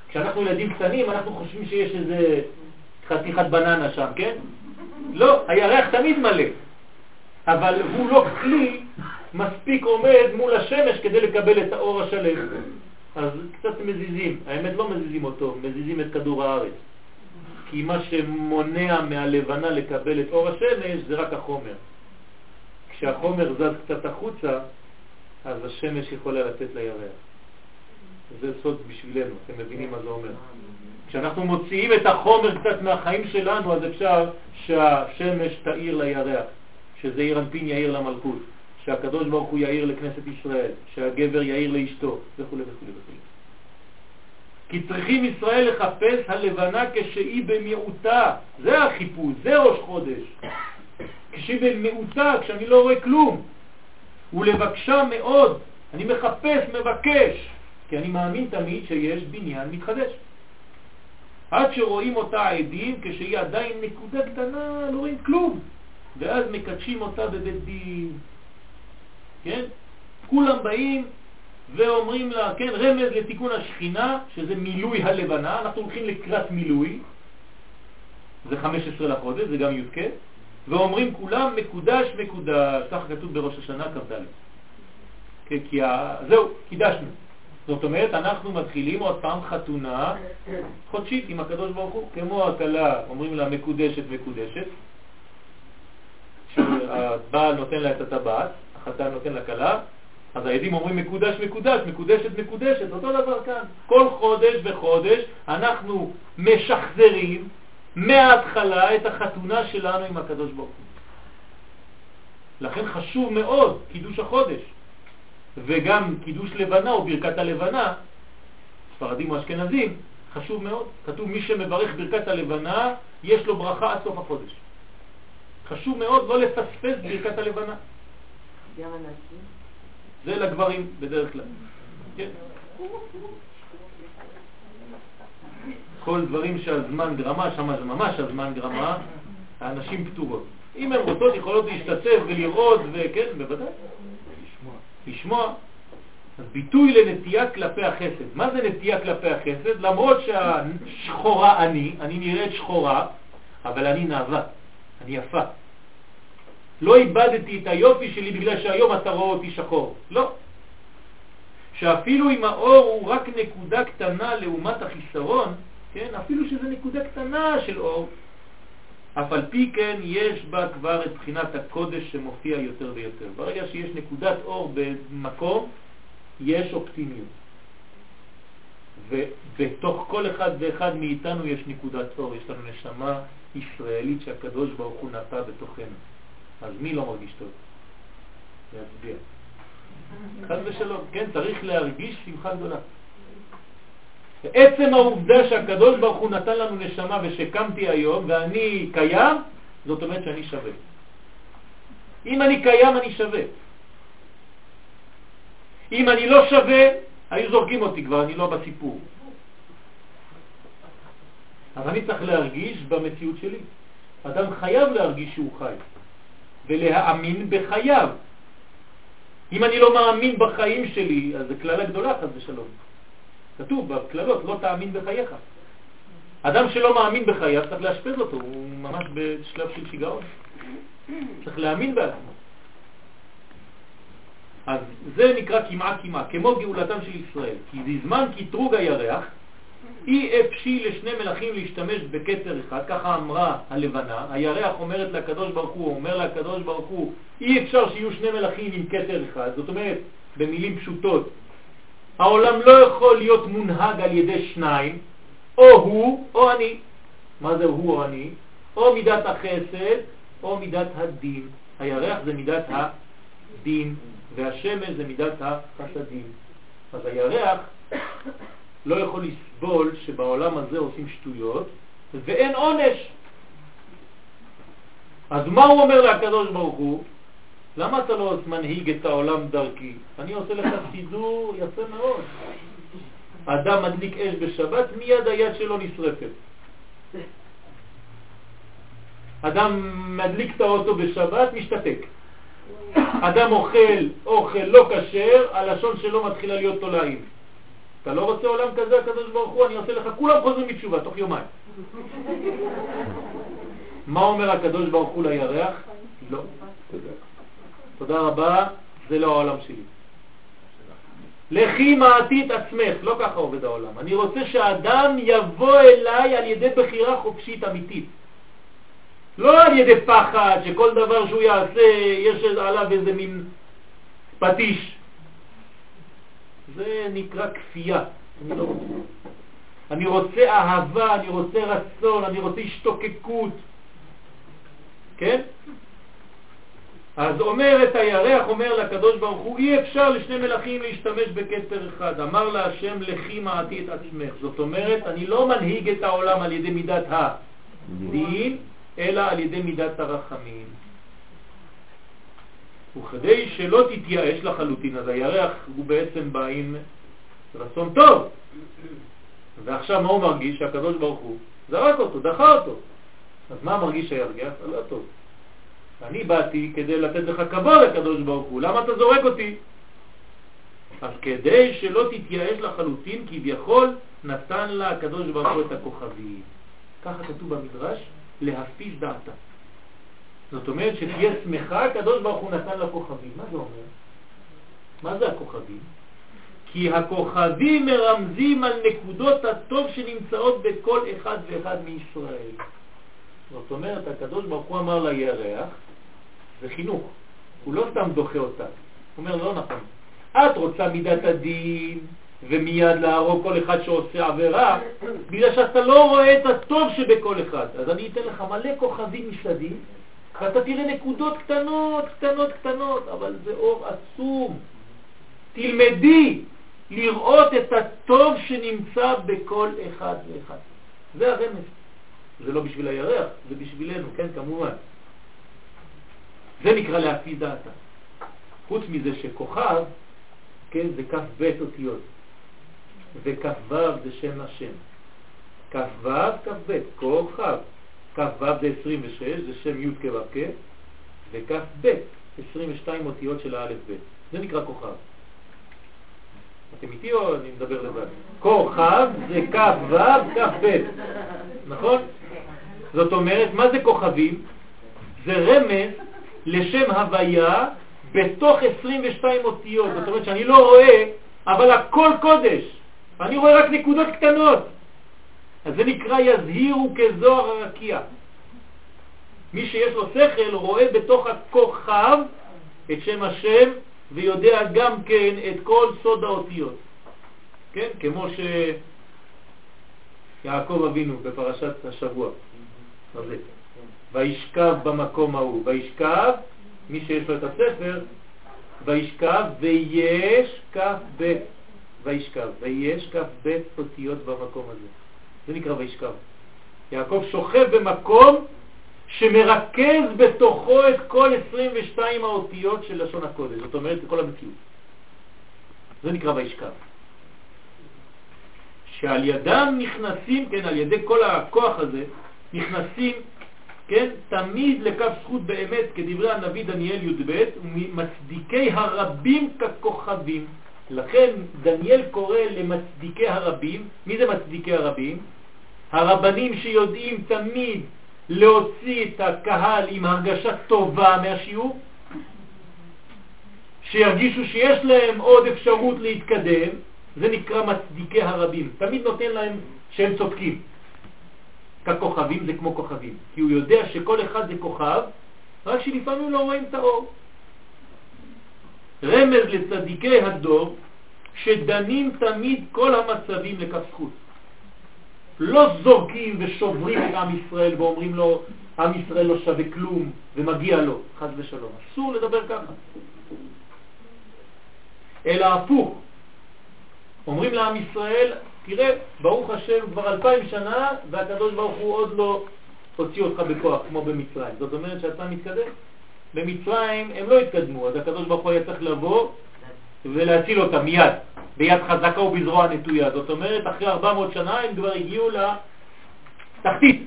כשאנחנו ילדים קטנים אנחנו חושבים שיש איזה חתיכת בננה שם, כן? לא, הירח תמיד מלא, אבל הוא לא כלי מספיק עומד מול השמש כדי לקבל את האור השלם. אז קצת מזיזים, האמת לא מזיזים אותו, מזיזים את כדור הארץ. כי מה שמונע מהלבנה לקבל את אור השמש זה רק החומר. כשהחומר זז קצת החוצה, אז השמש יכולה לתת לירח. זה סוד בשבילנו, אתם מבינים מה זה אומר. כשאנחנו מוציאים את החומר קצת מהחיים שלנו, אז אפשר שהשמש תאיר לירח, שזה עיר אנפין יאיר למלכות, שהקדוש ברוך הוא יאיר לכנסת ישראל, שהגבר יאיר לאשתו, וכו' וכו' וכו'. כי צריכים ישראל לחפש הלבנה כשהיא במיעוטה, זה החיפוש, זה ראש חודש. כשהיא במיעוטה, כשאני לא רואה כלום, ולבקשה מאוד, אני מחפש, מבקש, כי אני מאמין תמיד שיש בניין מתחדש. עד שרואים אותה עדים כשהיא עדיין נקודה קטנה, לא רואים כלום, ואז מקדשים אותה בבית דין. כן? כולם באים ואומרים לה, כן, רמז לתיקון השכינה, שזה מילוי הלבנה, אנחנו הולכים לקראת מילוי, זה 15 לחודש, זה גם י"ק, ואומרים כולם מקודש מקודש, ככה כתוב בראש השנה כ"ד. כן, כי ה... זהו, קידשנו. זאת אומרת, אנחנו מתחילים עוד פעם חתונה חודשית עם הקדוש ברוך הוא, כמו הכלה, אומרים לה מקודשת מקודשת, שהבעל נותן לה את הטבעת, החתן נותן לה כלה, אז העדים אומרים מקודש מקודש, מקודשת מקודשת, אותו דבר כאן. כל חודש וחודש אנחנו משחזרים מההתחלה את החתונה שלנו עם הקדוש ברוך הוא. לכן חשוב מאוד קידוש החודש, וגם קידוש לבנה או ברכת הלבנה, ספרדים או אשכנזים, חשוב מאוד. כתוב מי שמברך ברכת הלבנה, יש לו ברכה עד סוף החודש. חשוב מאוד לא לפספס ברכת הלבנה. זה לגברים בדרך כלל. כן. כל דברים שהזמן גרמה, שם ממש הזמן גרמה, האנשים פטורות. אם הן רוצות, יכולות להשתתף ולראות, וכן, בוודאי. לשמוע. לשמוע. אז ביטוי לנטייה כלפי החסד. מה זה נטייה כלפי החסד? למרות שהשחורה אני, אני נראית שחורה, אבל אני נאווה, אני יפה. לא איבדתי את היופי שלי בגלל שהיום אתה רואה אותי שחור. לא. שאפילו אם האור הוא רק נקודה קטנה לעומת החיסרון, כן, אפילו שזה נקודה קטנה של אור, אף על פי כן יש בה כבר את בחינת הקודש שמופיע יותר ויותר. ברגע שיש נקודת אור במקום, יש אופטימיות. ובתוך כל אחד ואחד מאיתנו יש נקודת אור, יש לנו נשמה ישראלית שהקדוש ברוך הוא נטע בתוכנו. אז מי לא מרגיש טוב? להצביע. חד ושלום, כן, צריך להרגיש שמחה גדולה. עצם העובדה שהקדוש ברוך הוא נתן לנו נשמה ושקמתי היום ואני קיים, זאת אומרת שאני שווה. אם אני קיים אני שווה. אם אני לא שווה, היו זורקים אותי כבר, אני לא בסיפור. אז אני צריך להרגיש במציאות שלי. אדם חייב להרגיש שהוא חי. ולהאמין בחייו. אם אני לא מאמין בחיים שלי, אז זה כללה גדולה, חס ושלום. כתוב בכללות, לא תאמין בחייך. אדם שלא מאמין בחייו, צריך לאשפז אותו, הוא ממש בשלב של שיגעון. צריך להאמין בעצמו. אז זה נקרא כמעה כמעה, כמו גאולתם של ישראל. כי בזמן קטרוג הירח, אי אפשי לשני מלכים להשתמש בכתר אחד, ככה אמרה הלבנה, הירח אומרת לקדוש ברוך הוא, אומר לקדוש ברוך הוא, אי אפשר שיהיו שני מלכים עם כתר אחד, זאת אומרת, במילים פשוטות, העולם לא יכול להיות מונהג על ידי שניים, או הוא או אני. מה זה הוא או אני? או מידת החסד או מידת הדין. הירח זה מידת הדין, והשמש זה מידת החסדים. אז הירח לא יכול לסבול שבעולם הזה עושים שטויות ואין עונש. אז מה הוא אומר לקדוש ברוך הוא? למה אתה לא מנהיג את העולם דרכי? אני עושה לך סידור יפה מאוד. אדם מדליק אש בשבת, מיד היד שלו נשרפת. אדם מדליק את האוטו בשבת, משתתק. אדם אוכל אוכל לא כשר, הלשון שלו מתחילה להיות תולעים. אתה לא רוצה עולם כזה, הקדוש ברוך הוא, אני עושה לך, כולם חוזרים בתשובה, תוך יומיים. מה אומר הקדוש ברוך הוא לירח? לא. תודה רבה, זה לא העולם שלי. לכי מעטית עצמך, לא ככה עובד העולם. אני רוצה שהאדם יבוא אליי על ידי בחירה חופשית אמיתית. לא על ידי פחד שכל דבר שהוא יעשה יש עליו איזה מין פטיש. זה נקרא כפייה. אני לא רוצה. אני רוצה אהבה, אני רוצה רצון, אני רוצה השתוקקות. כן? אז אומר את הירח, אומר לקדוש ברוך הוא, אי אפשר לשני מלכים להשתמש בכתר אחד. אמר לה השם, לכי מעטי את עצמך. זאת אומרת, אני לא מנהיג את העולם על ידי מידת הדין, אלא על ידי מידת הרחמים. וכדי שלא תתייאש לחלוטין, אז הירח הוא בעצם בא עם רצון טוב. ועכשיו מה הוא מרגיש? שהקדוש ברוך הוא זרק אותו, דחה אותו. אז מה מרגיש הירח? לא טוב. אני באתי כדי לתת לך כבוד לקדוש ברוך הוא, למה אתה זורק אותי? אז כדי שלא תתייאש לחלוטין, כביכול נתן לה הקדוש ברוך הוא את הכוכבים. ככה כתוב במדרש, להפיש דעתה. זאת אומרת שתהיה שמחה, הקדוש ברוך הוא נתן לה כוכבים. מה זה אומר? מה זה הכוכבים? כי הכוכבים מרמזים על נקודות הטוב שנמצאות בכל אחד ואחד מישראל. זאת אומרת, הקדוש ברוך הוא אמר לירח, זה חינוך. הוא לא סתם דוחה אותה. הוא אומר, לא נכון. את רוצה מידת הדין ומיד להרוג כל אחד שעושה עבירה, בגלל שאתה לא רואה את הטוב שבכל אחד. אז אני אתן לך מלא כוכבים מסביב, ואתה תראה נקודות קטנות, קטנות, קטנות, אבל זה אור עצום. תלמדי לראות את הטוב שנמצא בכל אחד ואחד. זה הרמז. זה לא בשביל הירח, זה בשבילנו, כן, כמובן. זה נקרא להפי דעתה. חוץ מזה שכוכב, כן, זה כף ב' אותיות, וכף ו' זה שם השם. כף ו', כף ב', כוכב. כף ו' זה 26, זה שם י' כו' כ', וכף ב', 22 אותיות של האלף ב'. זה נקרא כוכב. אתם איתי או אני מדבר לבד? כוכב זה כף ו', כף ב', נכון? זאת אומרת, מה זה כוכבים? זה רמז לשם הוויה בתוך 22 אותיות. זאת אומרת שאני לא רואה, אבל הכל קודש. אני רואה רק נקודות קטנות. אז זה נקרא יזהירו כזוהר הרקיע. מי שיש לו שכל רואה בתוך הכוכב את שם השם ויודע גם כן את כל סוד האותיות. כן? כמו שיעקב אבינו בפרשת השבוע. וישכב במקום ההוא. וישכב, מי שיש לו את הספר, וישכב ויש כף ב' וישכב, ויש כף ב' אותיות במקום הזה. זה נקרא וישכב. יעקב שוכב במקום שמרכז בתוכו את כל 22 האותיות של לשון הקודש, זאת אומרת, כל המציאות. זה נקרא וישכב. שעל ידם נכנסים, כן, על ידי כל הכוח הזה, נכנסים כן, תמיד לקו זכות באמת, כדברי הנביא דניאל י"ב, ומצדיקי הרבים ככוכבים. לכן דניאל קורא למצדיקי הרבים, מי זה מצדיקי הרבים? הרבנים שיודעים תמיד להוציא את הקהל עם הרגשה טובה מהשיעור, שירגישו שיש להם עוד אפשרות להתקדם, זה נקרא מצדיקי הרבים. תמיד נותן להם שהם צודקים. ככוכבים זה כמו כוכבים, כי הוא יודע שכל אחד זה כוכב, רק שלפעמים לא רואים את האור. רמז לצדיקי הדור שדנים תמיד כל המצבים לכף זכות. לא זורקים ושוברים את עם ישראל ואומרים לו, עם ישראל לא שווה כלום ומגיע לו, חז ושלום. אסור לדבר ככה. אלא הפוך. אומרים לעם ישראל, תראה, ברוך השם כבר אלפיים שנה והקדוש ברוך הוא עוד לא הוציא אותך בכוח כמו במצרים. זאת אומרת שאתה מתקדם. במצרים הם לא התקדמו, אז הקדוש ברוך הוא היה צריך לבוא ולהציל אותם מיד, ביד חזקה ובזרוע נטויה. זאת אומרת, אחרי 400 שנה הם כבר הגיעו לתחתית.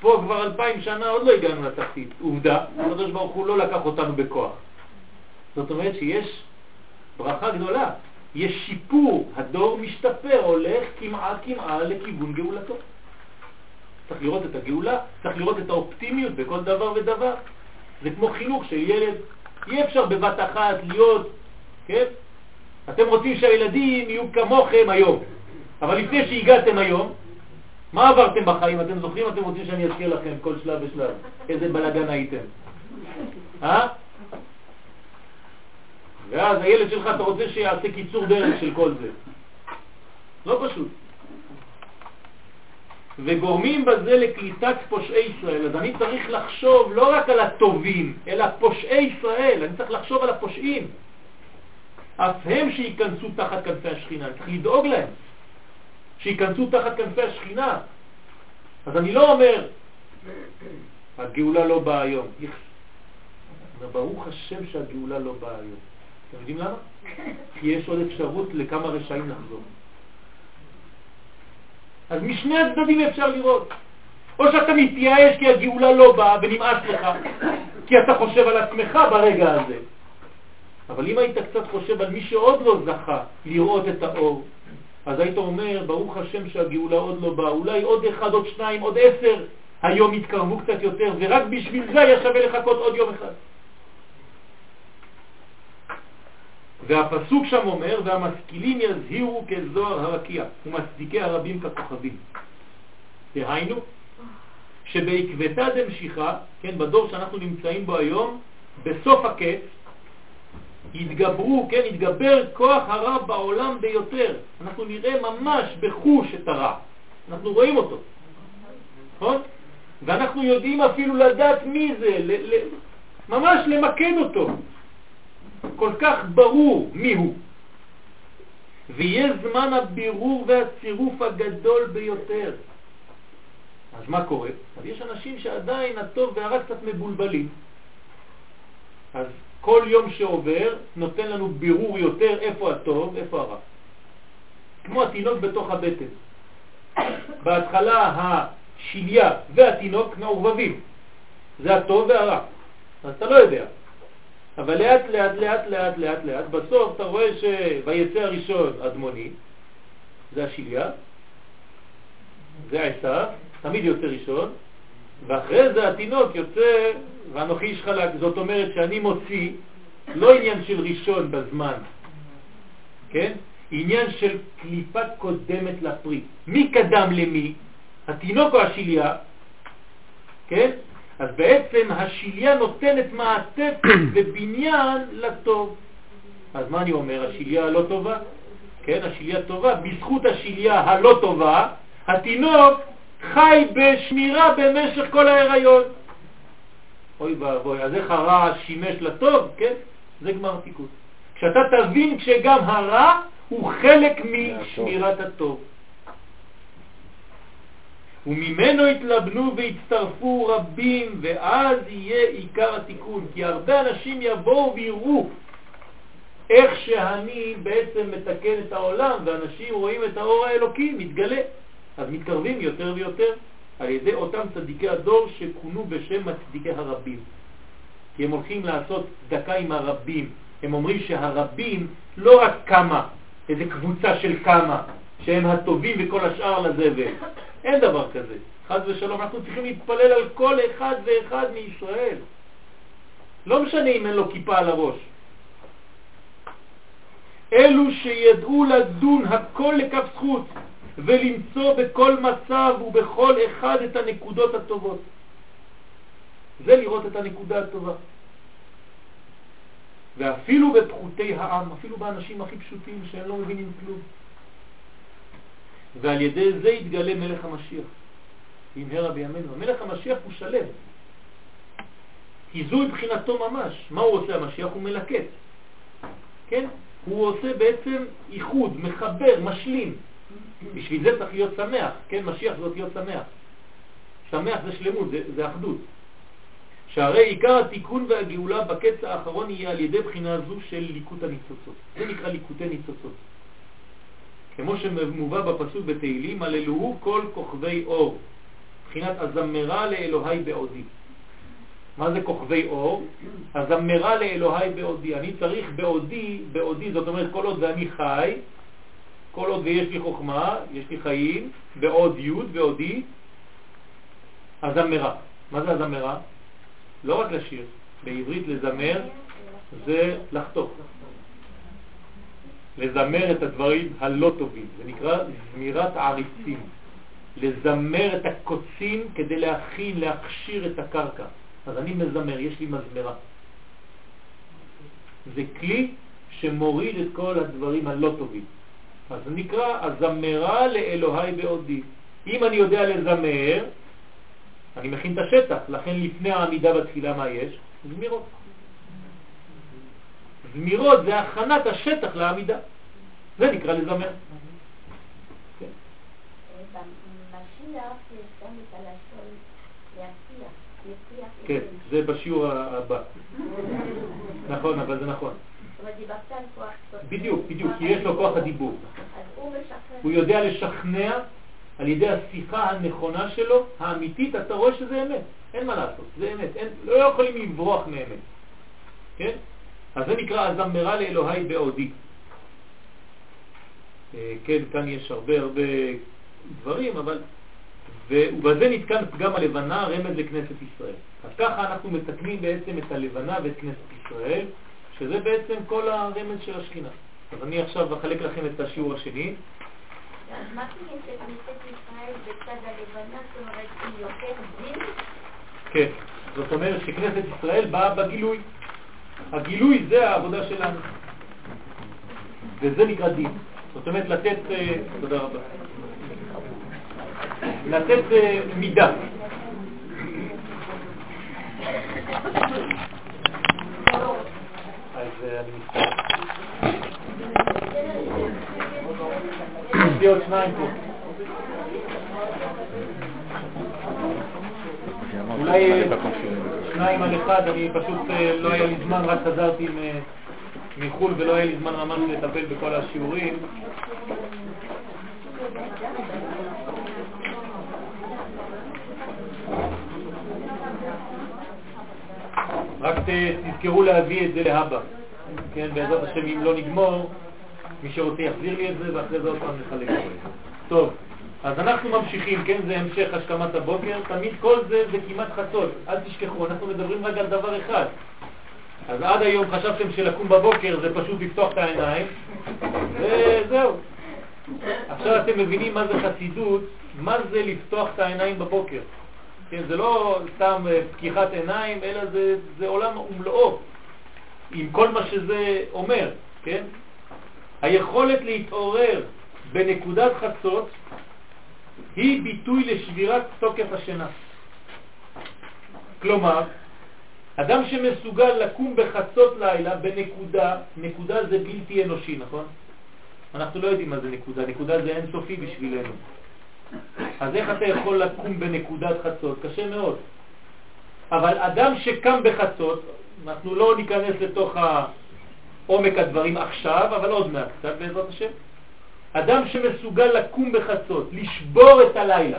פה כבר אלפיים שנה עוד לא הגענו לתחתית. עובדה, הקדוש ברוך הוא לא לקח אותנו בכוח. זאת אומרת שיש ברכה גדולה, יש שיפור, הדור משתפר, הולך כמעה כמעה לכיוון גאולתו. צריך לראות את הגאולה, צריך לראות את האופטימיות בכל דבר ודבר. זה כמו חינוך של ילד, אי אפשר בבת אחת להיות, כן? אתם רוצים שהילדים יהיו כמוכם היום, אבל לפני שהגעתם היום, מה עברתם בחיים? אתם זוכרים? אתם רוצים שאני אזכיר לכם כל שלב ושלב, איזה בלגן הייתם. אה? ואז הילד שלך, אתה רוצה שיעשה קיצור דרך של כל זה. לא פשוט. וגורמים בזה לקליטת פושעי ישראל. אז אני צריך לחשוב לא רק על הטובים, אלא פושעי ישראל. אני צריך לחשוב על הפושעים. אף הם שייכנסו תחת כנפי השכינה, צריך לדאוג להם, שייכנסו תחת כנפי השכינה. אז אני לא אומר, הגאולה לא באה היום. ברוך השם שהגאולה לא באה היום. אתם יודעים למה? כי יש עוד אפשרות לכמה רשעים לחזור. אז משני הצדדים אפשר לראות. או שאתה מתייאש כי הגאולה לא באה ונמאס לך, כי אתה חושב על עצמך ברגע הזה. אבל אם היית קצת חושב על מי שעוד לא זכה לראות את האור, אז היית אומר, ברוך השם שהגאולה עוד לא באה, אולי עוד אחד, עוד שניים, עוד עשר, היום יתקרבו קצת יותר, ורק בשביל זה היה שווה לחכות עוד יום אחד. והפסוק שם אומר, והמשכילים יזהירו כזוהר הרקיע, ומצדיקי הרבים ככוכבים. דהיינו, שבעקבתא דמשיכה, כן, בדור שאנחנו נמצאים בו היום, בסוף הקץ, יתגברו, כן, יתגבר כוח הרע בעולם ביותר. אנחנו נראה ממש בחוש את הרע. אנחנו רואים אותו, נכון? ואנחנו יודעים אפילו לדעת מי זה, ממש למקד אותו. כל כך ברור מי הוא. ויהיה זמן הבירור והצירוף הגדול ביותר. אז מה קורה? אז יש אנשים שעדיין הטוב והרע קצת מבולבלים. אז כל יום שעובר נותן לנו בירור יותר איפה הטוב, איפה הרע. כמו התינוק בתוך הבטן. בהתחלה השיליה והתינוק מעורבבים. זה הטוב והרע. אז אתה לא יודע. אבל לאט לאט לאט לאט לאט לאט, בסוף אתה רואה שויצא הראשון אדמוני, זה השיליה, זה עשיו, תמיד יוצא ראשון, ואחרי זה התינוק יוצא ואנוכי איש חלק, זאת אומרת שאני מוציא לא עניין של ראשון בזמן, כן? עניין של קליפה קודמת לפרי. מי קדם למי? התינוק או השיליה? כן? אז בעצם השיליה נותנת מעטפת ובניין לטוב. אז מה אני אומר? השיליה הלא טובה? כן, השיליה טובה. בזכות השיליה הלא טובה, התינוק חי בשמירה במשך כל ההיריון. אוי ואבוי, אז איך הרע שימש לטוב? כן, זה גמר תיקון. כשאתה תבין שגם הרע הוא חלק משמירת הטוב. וממנו התלבנו והצטרפו רבים, ואז יהיה עיקר התיקון. כי הרבה אנשים יבואו ויראו איך שאני בעצם מתקן את העולם, ואנשים רואים את האור האלוקי מתגלה. אז מתקרבים יותר ויותר על ידי אותם צדיקי הדור שכונו בשם הצדיקי הרבים. כי הם הולכים לעשות צדקה עם הרבים. הם אומרים שהרבים לא רק כמה, איזה קבוצה של כמה, שהם הטובים וכל השאר לזבל. אין דבר כזה. חד ושלום, אנחנו צריכים להתפלל על כל אחד ואחד מישראל. לא משנה אם אין לו כיפה על הראש. אלו שידעו לדון הכל לכף זכות ולמצוא בכל מצב ובכל אחד את הנקודות הטובות. זה לראות את הנקודה הטובה. ואפילו בפחותי העם, אפילו באנשים הכי פשוטים שהם לא מבינים כלום. ועל ידי זה יתגלה מלך המשיח. במהרה בימינו. המלך המשיח הוא שלם. כי זו מבחינתו ממש. מה הוא עושה המשיח? הוא מלקט. כן? הוא עושה בעצם איחוד, מחבר, משלים. בשביל זה צריך להיות שמח, כן? משיח זה להיות שמח. שמח זה שלמות, זה, זה אחדות. שהרי עיקר התיקון והגאולה בקץ האחרון יהיה על ידי בחינה זו של ליקוט הניצוצות. זה נקרא ליקוטי ניצוצות. כמו שמובא בפסוק בתהילים, הללוהו כל כוכבי אור, בחינת הזמרה לאלוהי בעודי. מה זה כוכבי אור? הזמרה לאלוהי בעודי. אני צריך בעודי, בעודי, זאת אומרת כל עוד ואני חי, כל עוד ויש לי חוכמה, יש לי חיים, בעוד י' בעודי, הזמרה. מה זה הזמרה? לא רק לשיר, בעברית לזמר זה לחתוך. לזמר את הדברים הלא טובים, זה נקרא זמירת עריצים. לזמר את הקוצים כדי להכין, להכשיר את הקרקע. אז אני מזמר, יש לי מזמרה. זה כלי שמוריד את כל הדברים הלא טובים. אז נקרא הזמרה לאלוהי בעודי. אם אני יודע לזמר, אני מכין את השטח, לכן לפני העמידה בתפילה מה יש? זמירות. זמירות זה הכנת השטח לעמידה. זה נקרא לזמר. כן. כן, זה בשיעור הבא. נכון, אבל זה נכון. בדיוק, בדיוק, כי יש לו כוח הדיבור. הוא יודע לשכנע על ידי השיחה הנכונה שלו, האמיתית, אתה רואה שזה אמת, אין מה לעשות, זה אמת, לא יכולים לברוח מאמת, כן? אז זה נקרא הזמרה לאלוהי בעודי. אה, כן, כאן יש הרבה הרבה דברים, אבל... ובזה נתקן פגם הלבנה, רמז לכנסת ישראל. אז ככה אנחנו מתקנים בעצם את הלבנה ואת כנסת ישראל, שזה בעצם כל הרמז של השכינה. אז אני עכשיו אחלק לכם את השיעור השני. אז מה שכנסת ישראל בצד הלבנה, זאת אומרת, היא יותר דין? כן, זאת אומרת שכנסת ישראל באה בגילוי. הגילוי זה העבודה שלנו. וזה נקרא דין. זאת אומרת לתת, אה, תודה רבה, לתת אה, מידה. אז אה, אני. אולי שניים על אחד, אני פשוט לא היה לי זמן, רק חזרתי מחו"ל ולא היה לי זמן ממש לטפל בכל השיעורים. רק תזכרו להביא את זה להבא. כן, בעזרת השם, אם לא נגמור, מי שרוצה יחזיר לי את זה, ואחרי זה עוד פעם נחלק. טוב, אז אנחנו ממשיכים, כן, זה המשך השכמת הבוקר, תמיד כל זה זה כמעט חצות, אל תשכחו, אנחנו מדברים רק על דבר אחד. אז עד היום חשבתם שלקום בבוקר זה פשוט לפתוח את העיניים, וזהו. עכשיו אתם מבינים מה זה חסידות, מה זה לפתוח את העיניים בבוקר. כן, זה לא סתם אה, פקיחת עיניים, אלא זה, זה עולם ומלואו, עם כל מה שזה אומר, כן? היכולת להתעורר בנקודת חצות היא ביטוי לשבירת תוקף השינה. כלומר, אדם שמסוגל לקום בחצות לילה בנקודה, נקודה זה בלתי אנושי, נכון? אנחנו לא יודעים מה זה נקודה, נקודה זה אינסופי בשבילנו. אז איך אתה יכול לקום בנקודת חצות? קשה מאוד. אבל אדם שקם בחצות, אנחנו לא ניכנס לתוך עומק הדברים עכשיו, אבל עוד מעט קצת בעזרת השם. אדם שמסוגל לקום בחצות, לשבור את הלילה.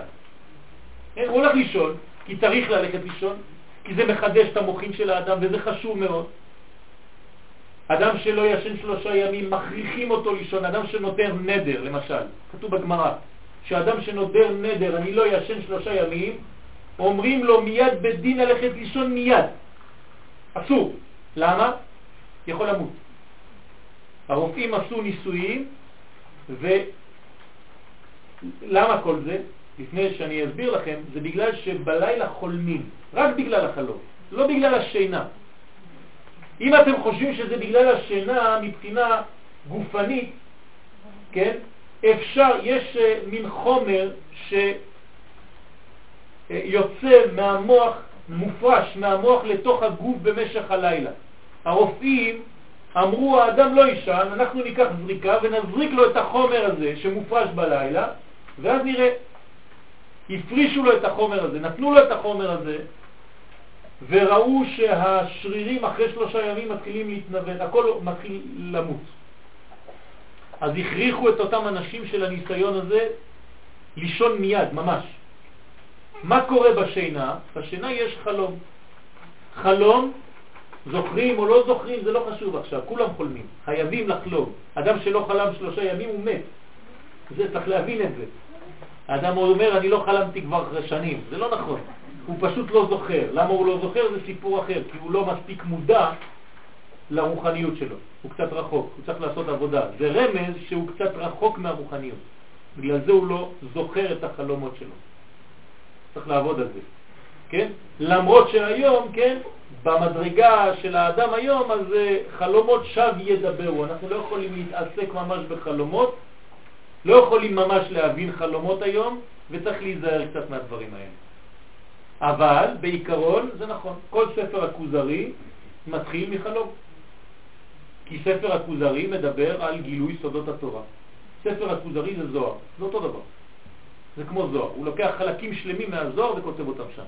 כן, הוא הולך לישון, כי צריך ללכת לישון, כי זה מחדש את המוחים של האדם וזה חשוב מאוד. אדם שלא ישן שלושה ימים, מכריחים אותו לישון, אדם שנותר נדר, למשל, כתוב בגמרא, שאדם שנותר נדר, אני לא ישן שלושה ימים, אומרים לו מיד בדין ללכת לישון מיד. אסור. למה? יכול למות. הרופאים עשו ניסויים, ולמה כל זה? לפני שאני אסביר לכם, זה בגלל שבלילה חולמים, רק בגלל החלום, לא בגלל השינה. אם אתם חושבים שזה בגלל השינה מבחינה גופנית, כן, אפשר, יש אה, מין חומר שיוצא מהמוח, מופרש מהמוח לתוך הגוף במשך הלילה. הרופאים אמרו, האדם לא יישן, אנחנו ניקח זריקה ונזריק לו את החומר הזה שמופרש בלילה, ואז נראה. הפרישו לו את החומר הזה, נתנו לו את החומר הזה, וראו שהשרירים אחרי שלושה ימים מתחילים להתנוון, הכל מתחיל למות. אז הכריחו את אותם אנשים של הניסיון הזה לישון מיד, ממש. מה קורה בשינה? בשינה יש חלום. חלום, זוכרים או לא זוכרים, זה לא חשוב עכשיו, כולם חולמים, חייבים לחלום. אדם שלא חלם שלושה ימים הוא מת. זה, צריך להבין את זה. האדם אומר, אני לא חלמתי כבר שנים. זה לא נכון. הוא פשוט לא זוכר. למה הוא לא זוכר? זה סיפור אחר, כי הוא לא מספיק מודע לרוחניות שלו. הוא קצת רחוק, הוא צריך לעשות עבודה. זה רמז שהוא קצת רחוק מהרוחניות. בגלל זה הוא לא זוכר את החלומות שלו. צריך לעבוד על זה. כן? למרות שהיום, כן, במדרגה של האדם היום, אז אה, חלומות שב ידברו. אנחנו לא יכולים להתעסק ממש בחלומות, לא יכולים ממש להבין חלומות היום, וצריך להיזהר קצת מהדברים האלה. אבל בעיקרון זה נכון, כל ספר הכוזרי מתחיל מחלום. כי ספר הכוזרי מדבר על גילוי סודות התורה. ספר הכוזרי זה זוהר, זה אותו דבר. זה כמו זוהר, הוא לוקח חלקים שלמים מהזוהר וכותב אותם שם.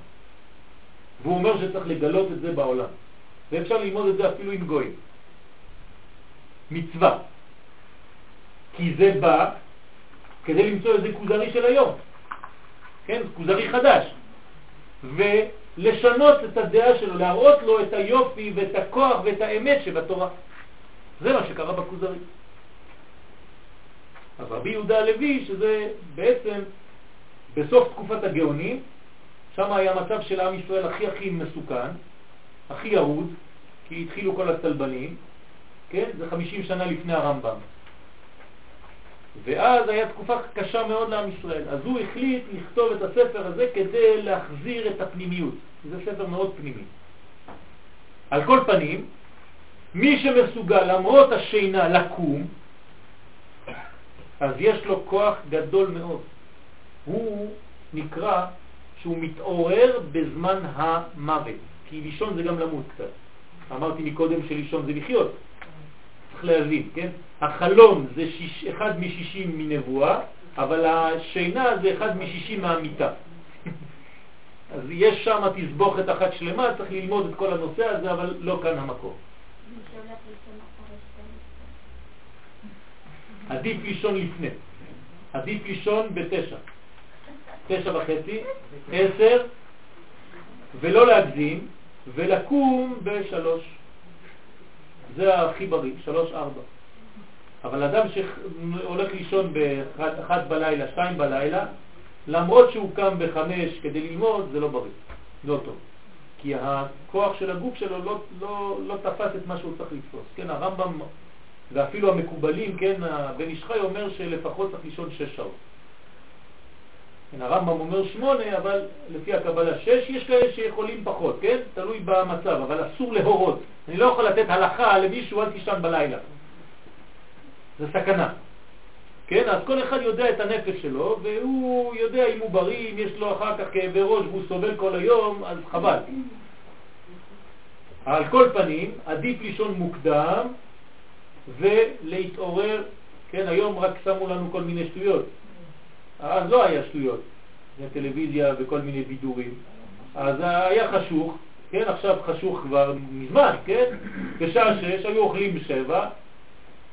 והוא אומר שצריך לגלות את זה בעולם. ואפשר ללמוד את זה אפילו עם גויים. מצווה. כי זה בא כדי למצוא איזה כוזרי של היום. כן, כוזרי חדש. ולשנות את הדעה שלו, להראות לו את היופי ואת הכוח ואת האמת שבתורה. זה מה שקרה בכוזרי. אז רבי יהודה הלוי, שזה בעצם בסוף תקופת הגאונים, שם היה מצב של עם ישראל הכי הכי מסוכן, הכי ירוד, כי התחילו כל הצלבנים, כן? זה 50 שנה לפני הרמב"ם. ואז היה תקופה קשה מאוד לעם ישראל. אז הוא החליט לכתוב את הספר הזה כדי להחזיר את הפנימיות. זה ספר מאוד פנימי. על כל פנים, מי שמסוגל למרות השינה לקום, אז יש לו כוח גדול מאוד. הוא נקרא שהוא מתעורר בזמן המוות, כי לישון זה גם למות קצת. אמרתי מקודם שלישון זה לחיות. צריך להבין, כן? החלום זה שיש, אחד משישים מנבואה, אבל השינה זה אחד משישים מהמיטה. אז יש שם תסבוכת אחת שלמה, צריך ללמוד את כל הנושא הזה, אבל לא כאן המקום. עדיף לישון לפני. עדיף לישון בתשע. תשע וחצי, עשר, ולא להגזים, ולקום בשלוש. זה הכי בריא, שלוש, ארבע. אבל אדם שהולך לישון באחת בלילה, שתיים בלילה, למרות שהוא קם בחמש כדי ללמוד, זה לא בריא, לא טוב. כי הכוח של הגוף שלו לא, לא, לא תפס את מה שהוא צריך לתפוס. כן, הרמב"ם ואפילו המקובלים, כן, הבן ישחי אומר שלפחות צריך לישון שש שעות. כן, הרמב"ם אומר שמונה, אבל לפי הקבלה שש, יש כאלה שיכולים פחות, כן? תלוי במצב, אבל אסור להורות. אני לא יכול לתת הלכה למישהו, אל תישן בלילה. זה סכנה. כן, אז כל אחד יודע את הנפש שלו, והוא יודע אם הוא בריא, אם יש לו אחר כך כאבי ראש והוא סובל כל היום, אז חבל. על כל פנים, עדיף לישון מוקדם ולהתעורר, כן, היום רק שמו לנו כל מיני שטויות. אז לא היה שטויות, זה טלוויזיה וכל מיני בידורים. אז היה חשוך, כן, עכשיו חשוך כבר מזמן, כן? בשעה שש היו אוכלים בשבע,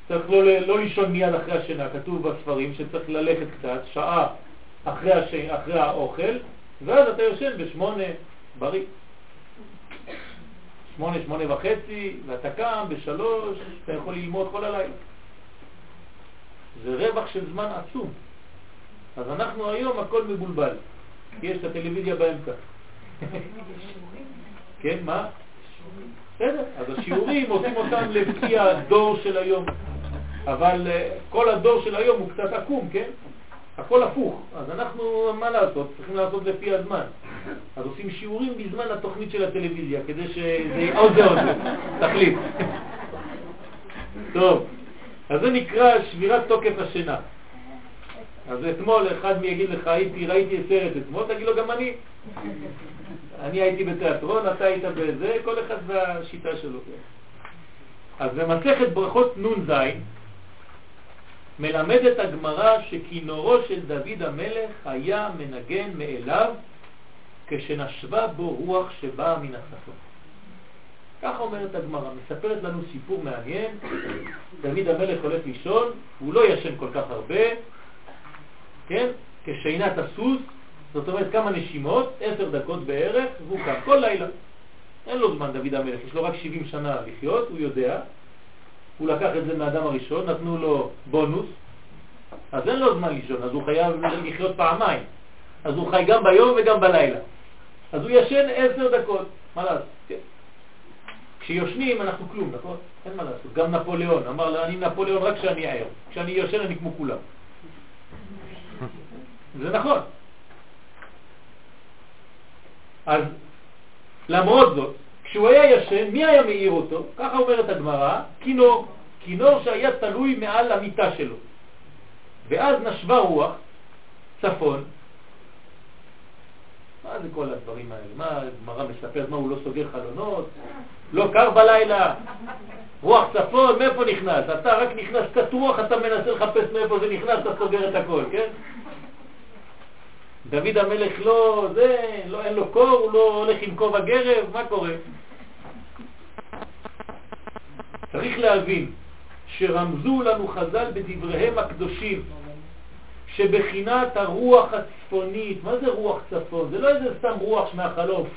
צריך לא, לא לישון מיד אחרי השינה, כתוב בספרים שצריך ללכת קצת, שעה אחרי, הש... אחרי האוכל, ואז אתה יושן בשמונה, בריא. שמונה, שמונה וחצי, ואתה קם בשלוש, אתה יכול ללמוד כל הלילה. זה רווח של זמן עצום. אז אנחנו היום הכל מבולבל, כי יש את הטלוויזיה באמצע. כן, מה? בסדר, אז השיעורים עושים אותם לפי הדור של היום. אבל אה, כל הדור של היום הוא קצת עקום, כן? הכל הפוך. אז אנחנו, מה לעשות? צריכים לעשות לפי הזמן. אז עושים שיעורים בזמן התוכנית של הטלוויזיה, כדי שזה עוד זה עוד זה, תחליט. טוב, אז זה נקרא שבירת תוקף השינה. אז אתמול אחד מי יגיד לך, הייתי, ראיתי סרט אתמול, תגיד לו גם אני. אני הייתי בתיאטרון, אתה היית בזה, כל אחד והשיטה שלו. אז במסכת ברכות נ"ז מלמדת הגמרא שכינורו של דוד המלך היה מנגן מאליו כשנשבה בו רוח שבאה מן הצפון. ככה אומרת הגמרא, מספרת לנו סיפור מעניין, דוד המלך הולך לישון, הוא לא ישן כל כך הרבה, כן? כשינת הסוס, זאת אומרת כמה נשימות, עשר דקות בערך, והוא קם כל לילה. אין לו זמן דוד המלך, יש לו רק 70 שנה לחיות, הוא יודע. הוא לקח את זה מהאדם הראשון, נתנו לו בונוס, אז אין לו זמן לישון, אז הוא חייב לחיות פעמיים. אז הוא חי גם ביום וגם בלילה. אז הוא ישן עשר דקות, מה לעשות? כן. כשיושנים אנחנו כלום, נכון? אין מה לעשות. גם נפוליאון אמר לה, אני נפוליאון רק כשאני ער. כשאני יושן אני כמו כולם. זה נכון. אז למרות זאת, כשהוא היה ישן, מי היה מאיר אותו? ככה אומרת הגמרא, כינור, כינור שהיה תלוי מעל המיטה שלו. ואז נשבה רוח, צפון. מה זה כל הדברים האלה? מה הגמרא מספרת? מה, הוא לא סוגר חלונות? לא קר בלילה? רוח צפון, מאיפה נכנס? אתה רק נכנס קצת רוח, אתה מנסה לחפש מאיפה זה נכנס, אתה סוגר את הכל, כן? דוד המלך לא, זה, לא, אין לו קור, הוא לא הולך עם כובע גרב, מה קורה? צריך להבין שרמזו לנו חז"ל בדבריהם הקדושים שבחינת הרוח הצפונית, מה זה רוח צפון? זה לא איזה סתם רוח מהחלוף.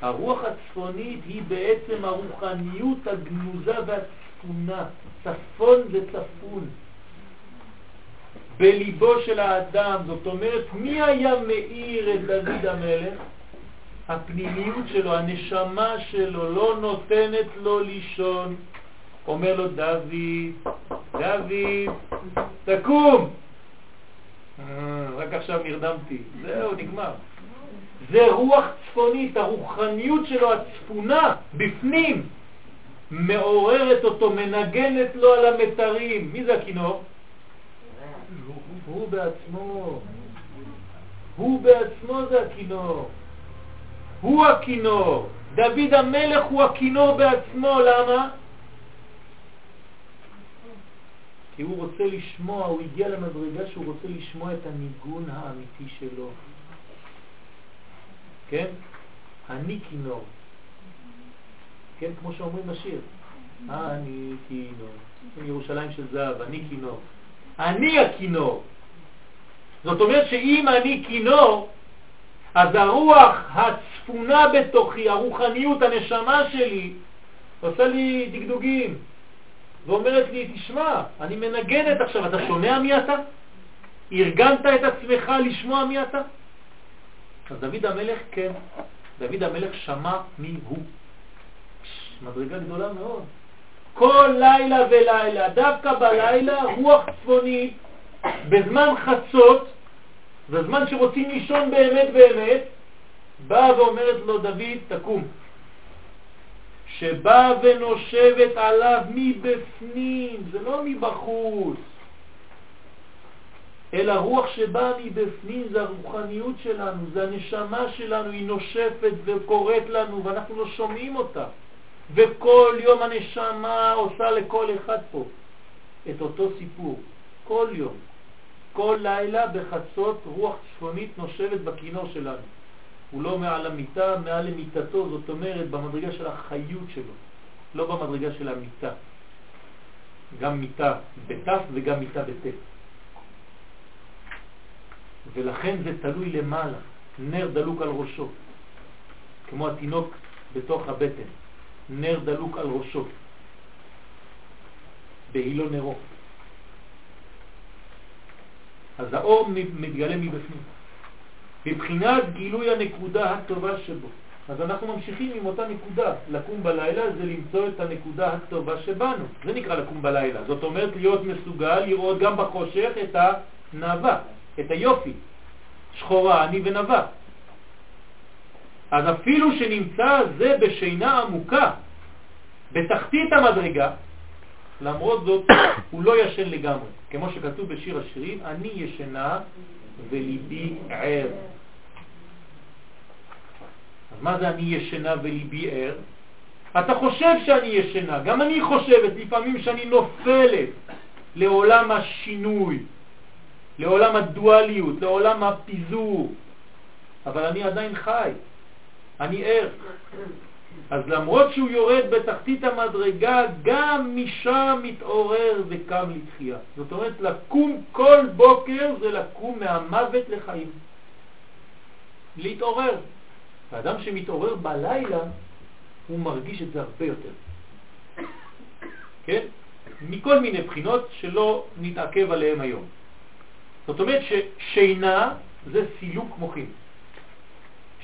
הרוח הצפונית היא בעצם הרוחניות הגנוזה והצפונה. צפון זה צפון. בליבו של האדם, זאת אומרת, מי היה מאיר את דוד המלך? הפנימיות שלו, הנשמה שלו, לא נותנת לו לישון. אומר לו דוד, דוד, תקום! אה, רק עכשיו נרדמתי, זהו, נגמר. זה רוח צפונית, הרוחניות שלו, הצפונה, בפנים, מעוררת אותו, מנגנת לו על המתרים. מי זה הכינור? הוא בעצמו. הוא בעצמו זה הכינור. הוא הכינור. דוד המלך הוא הכינור בעצמו, למה? כי הוא רוצה לשמוע, הוא הגיע למדרגה שהוא רוצה לשמוע את הניגון האמיתי שלו. כן? אני כינור. כן, כמו שאומרים בשיר. אני כינור. ירושלים של זהב, אני כינור. אני הכינור. זאת אומרת שאם אני כינור, אז הרוח הצפונה בתוכי, הרוחניות, הנשמה שלי, עושה לי דגדוגים, ואומרת לי, תשמע, אני מנגנת עכשיו, אתה שומע מי אתה? ארגנת את עצמך לשמוע מי אתה? אז דוד המלך, כן, דוד המלך שמע מי הוא. מדרגה גדולה מאוד. כל לילה ולילה, דווקא בלילה, רוח צפונית, בזמן חצות, בזמן שרוצים לישון באמת באמת, באה ואומרת לו, דוד, תקום. שבאה ונושבת עליו מבפנים, זה לא מבחוץ, אלא רוח שבאה מבפנים, זה הרוחניות שלנו, זה הנשמה שלנו, היא נושפת וקוראת לנו ואנחנו לא שומעים אותה. וכל יום הנשמה עושה לכל אחד פה את אותו סיפור, כל יום. כל לילה בחצות רוח צפונית נושבת בכינור שלנו. הוא לא מעל המיטה, מעל למיטתו, זאת אומרת במדרגה של החיות שלו, לא במדרגה של המיטה. גם מיטה בתף וגם מיטה בטף. ולכן זה תלוי למעלה, נר דלוק על ראשו, כמו התינוק בתוך הבטן, נר דלוק על ראשו, בהילו נרו. אז האור מתגלה מבפנים. מבחינת גילוי הנקודה הטובה שבו. אז אנחנו ממשיכים עם אותה נקודה. לקום בלילה זה למצוא את הנקודה הטובה שבנו. זה נקרא לקום בלילה. זאת אומרת להיות מסוגל לראות גם בחושך את הנאווה, את היופי. שחורה, אני ונאווה. אז אפילו שנמצא זה בשינה עמוקה, בתחתית המדרגה, למרות זאת הוא לא ישן לגמרי. כמו שכתוב בשיר השירים, אני ישנה וליבי ער. אז מה זה אני ישנה וליבי ער? אתה חושב שאני ישנה, גם אני חושבת לפעמים שאני נופלת לעולם השינוי, לעולם הדואליות, לעולם הפיזור, אבל אני עדיין חי, אני ער. אז למרות שהוא יורד בתחתית המדרגה, גם משם מתעורר וקם לתחייה. זאת אומרת, לקום כל בוקר זה לקום מהמוות לחיים. להתעורר. האדם שמתעורר בלילה, הוא מרגיש את זה הרבה יותר. כן? מכל מיני בחינות שלא נתעכב עליהם היום. זאת אומרת ששינה זה סילוק מוחין.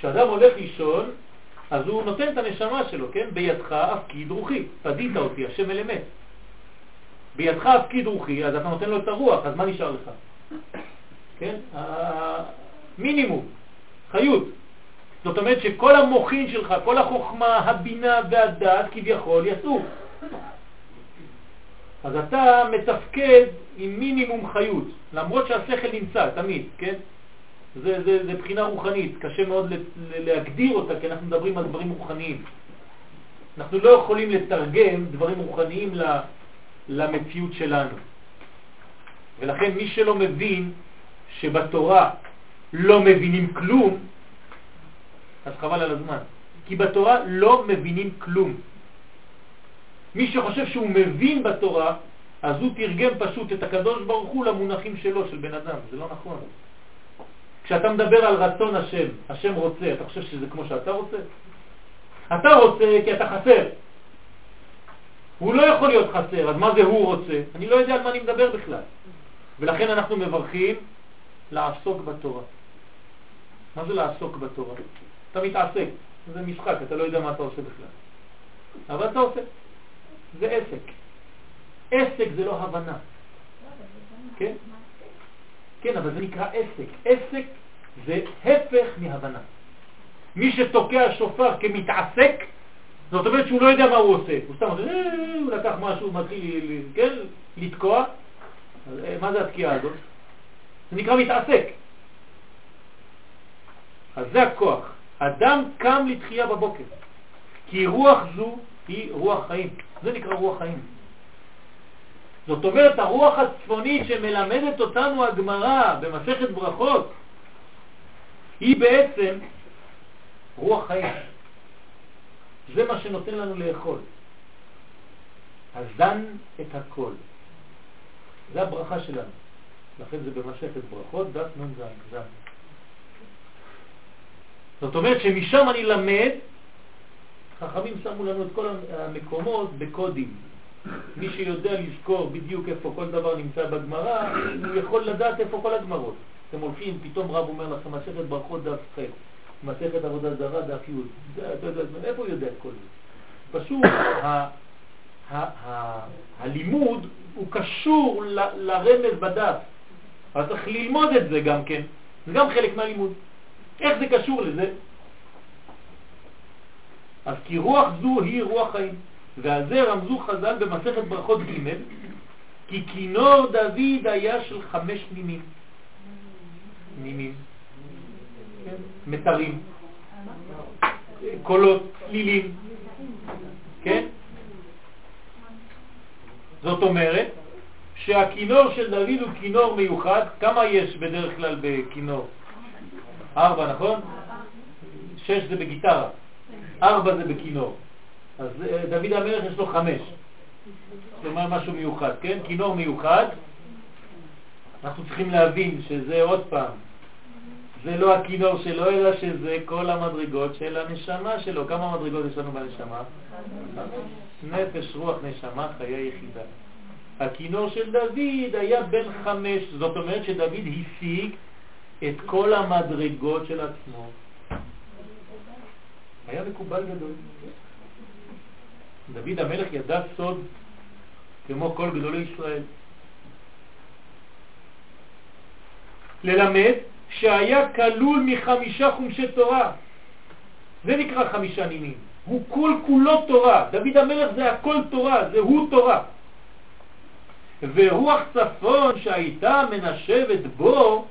כשאדם הולך לישון, אז הוא נותן את הנשמה שלו, כן? בידך הפקיד רוחי, פדית אותי, השם אל אמת. בידך הפקיד רוחי, אז אתה נותן לו את הרוח, אז מה נשאר לך? כן? מינימום, חיות. זאת אומרת שכל המוחין שלך, כל החוכמה, הבינה והדעת כביכול יצאו. אז אתה מתפקד עם מינימום חיות, למרות שהשכל נמצא תמיד, כן? זה, זה, זה בחינה רוחנית, קשה מאוד להגדיר אותה כי אנחנו מדברים על דברים רוחניים. אנחנו לא יכולים לתרגם דברים רוחניים למציאות שלנו. ולכן מי שלא מבין שבתורה לא מבינים כלום, אז חבל על הזמן. כי בתורה לא מבינים כלום. מי שחושב שהוא מבין בתורה, אז הוא תרגם פשוט את הקדוש ברוך הוא למונחים שלו, של בן אדם. זה לא נכון. כשאתה מדבר על רצון השם, השם רוצה, אתה חושב שזה כמו שאתה רוצה? אתה רוצה כי אתה חסר. הוא לא יכול להיות חסר, אז מה זה הוא רוצה? אני לא יודע על מה אני מדבר בכלל. ולכן אנחנו מברכים לעסוק בתורה. מה זה לעסוק בתורה? אתה מתעסק, זה משחק, אתה לא יודע מה אתה עושה בכלל. אבל אתה עושה. זה עסק. עסק זה לא הבנה. כן? כן, אבל זה נקרא עסק. עסק זה הפך מהבנה. מי שתוקע שופר כמתעסק, זאת אומרת שהוא לא יודע מה הוא עושה. הוא סתם אומר, אה, הוא לקח משהו, מתחיל כן, לתקוע. אה, מה זה התקיעה הזאת? זה נקרא מתעסק. אז זה הכוח. אדם קם לתחייה בבוקר, כי רוח זו היא רוח חיים. זה נקרא רוח חיים. זאת אומרת, הרוח הצפונית שמלמדת אותנו הגמרא במסכת ברכות, היא בעצם רוח חיים. זה מה שנותן לנו לאכול. הזן את הכל. זה הברכה שלנו. לכן זה במסכת ברכות, דת נ"ז, זן. זאת אומרת שמשם אני למד, חכמים שמו לנו את כל המקומות בקודים. מי שיודע לזכור בדיוק איפה כל דבר נמצא בגמרא, הוא יכול לדעת איפה כל הגמרות. אתם הולכים, פתאום רב אומר לכם, מסכת ברכות דף ח', מסכת עבודה זרה דף י', איפה הוא יודע את כל זה? פשוט הלימוד הוא קשור לרמז בדף, אבל צריך ללמוד את זה גם כן, זה גם חלק מהלימוד. איך זה קשור לזה? אז כי רוח זו היא רוח חיים. ועל זה רמזו חז"ל במסכת ברכות ג' כי כינור דוד היה של חמש נימים. נימים, כן? קולות, צלילים, כן? זאת אומרת שהכינור של דוד הוא כינור מיוחד, כמה יש בדרך כלל בכינור? ארבע, נכון? שש זה בגיטרה, ארבע זה בכינור. אז אה, דוד המלך יש לו חמש. כלומר משהו מיוחד, כן? כינור מיוחד. אנחנו צריכים להבין שזה עוד פעם, זה לא הכינור שלו, אלא שזה כל המדרגות של הנשמה שלו. כמה מדרגות יש לנו בנשמה? נפש, רוח, נשמה, חיי יחידה. הכינור של דוד היה בן חמש, זאת אומרת שדוד השיג את כל המדרגות של עצמו. היה מקובל גדול. דוד המלך ידע סוד כמו כל גדולי ישראל. ללמד שהיה כלול מחמישה חומשי תורה. זה נקרא חמישה נימים. הוא כל כולו תורה. דוד המלך זה הכל תורה, זה הוא תורה. ורוח צפון שהייתה מנשבת בו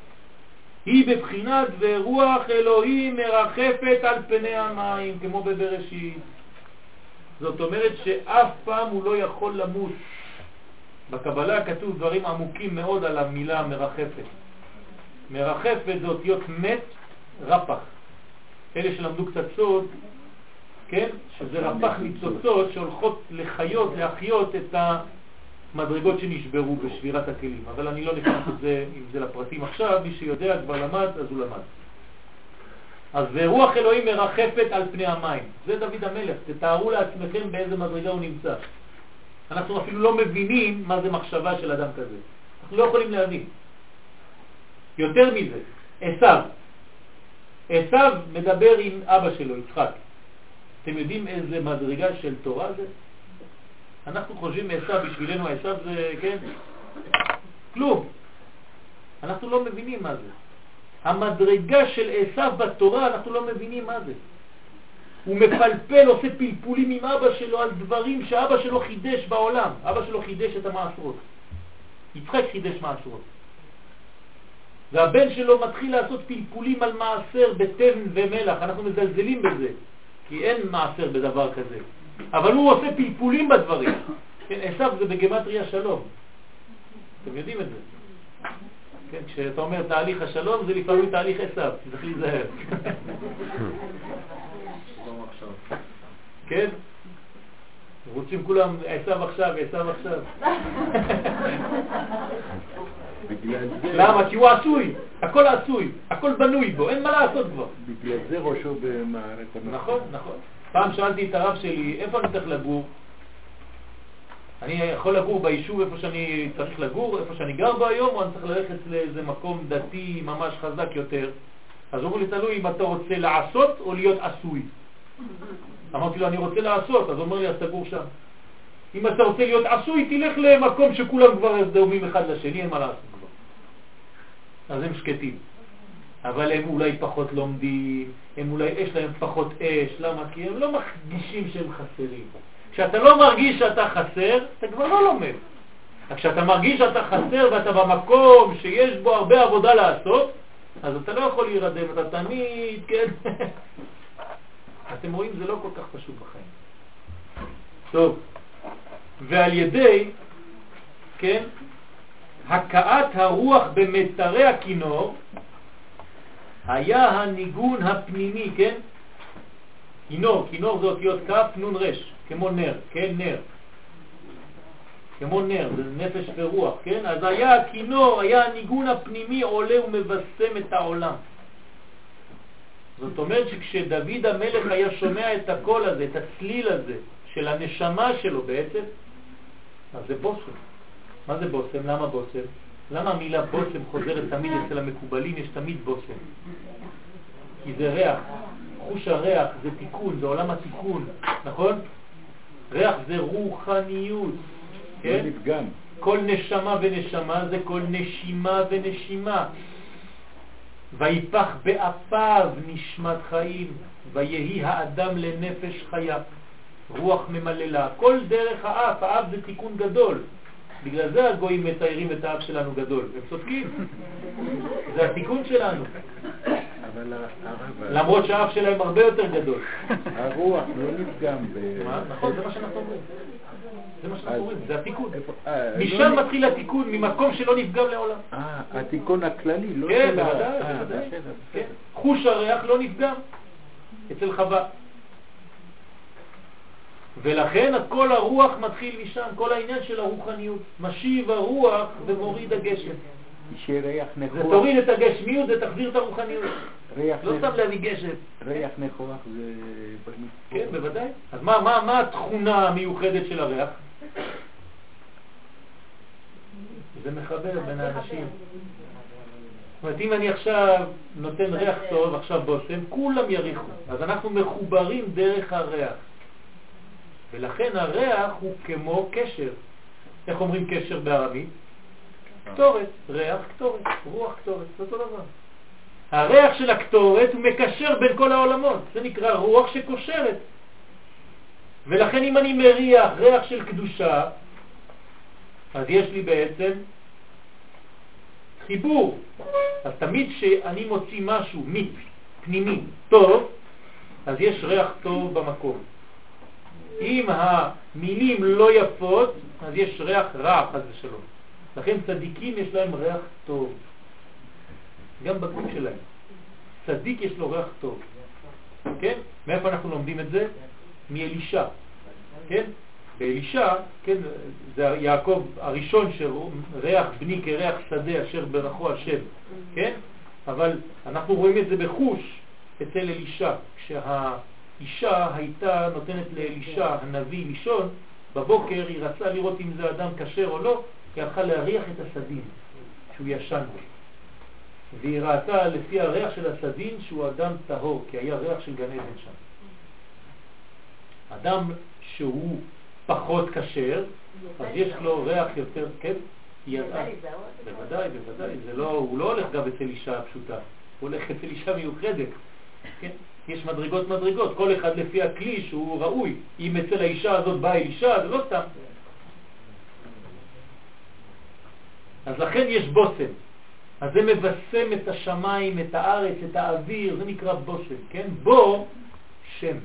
היא בבחינת ורוח אלוהים מרחפת על פני המים, כמו בבראשית. זאת אומרת שאף פעם הוא לא יכול למות. בקבלה כתוב דברים עמוקים מאוד על המילה מרחפת. מרחפת זה אותיות מת רפח. אלה שלמדו קצת סוד, כן? שזה רפח ניצוצות שהולכות לחיות, להחיות את המדרגות שנשברו בשבירת הכלים. אבל אני לא נכנס את זה, אם זה לפרטים עכשיו, מי שיודע כבר למד, אז הוא למד. אז רוח אלוהים מרחפת על פני המים. זה דוד המלך, תתארו לעצמכם באיזה מדרגה הוא נמצא. אנחנו אפילו לא מבינים מה זה מחשבה של אדם כזה. אנחנו לא יכולים להבין. יותר מזה, עשיו. עשיו מדבר עם אבא שלו, יצחק. אתם יודעים איזה מדרגה של תורה זה? אנחנו חושבים עשיו, בשבילנו עשיו זה, כן? כלום. אנחנו לא מבינים מה זה. המדרגה של עשיו בתורה, אנחנו לא מבינים מה זה. הוא מפלפל, עושה פלפולים עם אבא שלו על דברים שאבא שלו חידש בעולם. אבא שלו חידש את המעשרות. יצחק חידש מעשרות. והבן שלו מתחיל לעשות פלפולים על מעשר בתבן ומלח. אנחנו מזלזלים בזה, כי אין מעשר בדבר כזה. אבל הוא עושה פלפולים בדברים. כן, עשיו זה בגמטריה שלום. אתם יודעים את זה. כן, כשאתה אומר תהליך השלום זה לפעמים תהליך עשיו, צריך להיזהר. כן? רוצים כולם עשיו עכשיו, עשיו עכשיו. למה? כי הוא עשוי, הכל עשוי, הכל בנוי בו, אין מה לעשות כבר. בגלל זה ראשו במערכת נכון, נכון. פעם שאלתי את הרב שלי, איפה אני צריך לגור? אני יכול לגור ביישוב איפה שאני צריך לגור, איפה שאני גר בו היום, או אני צריך ללכת לאיזה מקום דתי ממש חזק יותר? אז אמרו לי, תלוי אם אתה רוצה לעשות או להיות עשוי. אמרתי לו, אני רוצה לעשות, אז הוא אומר לי, אז תגור שם. אם אתה רוצה להיות עשוי, תלך למקום שכולם כבר דומים אחד לשני, אין מה לעשות כבר. אז הם שקטים. אבל הם אולי פחות לומדים, הם אולי יש להם פחות אש, למה? כי הם לא מרגישים שהם חסרים. כשאתה לא מרגיש שאתה חסר, אתה כבר לא לומד. כשאתה מרגיש שאתה חסר ואתה במקום שיש בו הרבה עבודה לעשות, אז אתה לא יכול להירדם, אתה תמיד, כן? אתם רואים, זה לא כל כך פשוט בחיים. טוב, ועל ידי, כן, הכאת הרוח במתרי הכינור, היה הניגון הפנימי, כן? כינור, כינור זה אותיות כף, נון רש, כמו נר, כן, נר. כמו נר, זה נפש ורוח, כן? אז היה הכינור, היה הניגון הפנימי עולה ומבשם את העולם. זאת אומרת שכשדוד המלך היה שומע את הקול הזה, את הצליל הזה, של הנשמה שלו בעצם, אז זה בושם. מה זה בושם? למה בושם? למה המילה בושם חוזרת תמיד אצל המקובלים? יש תמיד בושם. כי זה ריח. חוש הריח זה תיקון, זה עולם התיקון, נכון? ריח זה רוחניות, כן? נפגם. כל נשמה ונשמה זה כל נשימה ונשימה. ויפח באפיו נשמת חיים, ויהי האדם לנפש חיה, רוח ממללה. כל דרך האף, האף זה תיקון גדול. בגלל זה הגויים מתארים את האף שלנו גדול. הם צודקים. זה התיקון שלנו. אבל הרב... למרות שהאף שלהם הרבה יותר גדול. הרוח לא נפגם ב... נכון, זה מה שאנחנו אומרים. זה מה שאנחנו אומרים, זה התיקון. אה, לא משם מתחיל התיקון, ממקום שלא נפגם לעולם. אה, התיקון הכללי, לא כן, בוודאי, אה, כן. חוש הריח לא נפגם אצל חווה. ולכן כל הרוח מתחיל משם, כל העניין של הרוחניות. משיב הרוח ומוריד הגשם. שריח זה ניחוח, תוריד את הגשמיות, זה תחזיר את הרוחניות. ריח לא סתם להביא גשם. ריח ניחוח זה... כן, בוודאי. אז מה, מה, מה התכונה המיוחדת של הריח? זה מחבר בין האנשים. אומרת, אם אני עכשיו נותן ריח טוב, עכשיו בושם, כולם יריחו. אז אנחנו מחוברים דרך הריח. ולכן הריח הוא כמו קשר. איך אומרים קשר בארמית? קטורת, ריח קטורת, רוח קטורת, זה אותו דבר. הריח של הקטורת הוא מקשר בין כל העולמות, זה נקרא רוח שקושרת. ולכן אם אני מריח ריח של קדושה, אז יש לי בעצם חיבור. אז תמיד כשאני מוציא משהו מיץ פנימי טוב, אז יש ריח טוב במקום. אם המילים לא יפות, אז יש ריח רע, חס ושלום. לכן צדיקים יש להם ריח טוב, גם בגוף שלהם. צדיק יש לו ריח טוב, כן? מאיפה אנחנו לומדים את זה? מאלישע, כן? באלישע, כן, זה יעקב הראשון שריח בני כריח שדה אשר ברכו השם, כן? אבל אנחנו רואים את זה בחוש אצל אלישע, כשהאישה הייתה נותנת לאלישע הנביא לישון, בבוקר היא רצה לראות אם זה אדם כשר או לא, היא הלכה להריח את הסדין שהוא ישן בו. והיא ראתה לפי הריח של הסדין שהוא אדם טהור, כי היה ריח של גן עדן שם. אדם שהוא פחות כשר, אז יש לו ריח יותר, כן? ידע. בוודאי, בוודאי. זה לא, הוא לא הולך גם אצל אישה פשוטה, הוא הולך אצל אישה מיוחדת. כן? יש מדרגות מדרגות, כל אחד לפי הכלי שהוא ראוי. אם אצל האישה הזאת באה אישה, זה לא סתם. אז לכן יש בושם. אז זה מבשם את השמיים, את הארץ, את האוויר, זה נקרא בושם, כן? בו שם.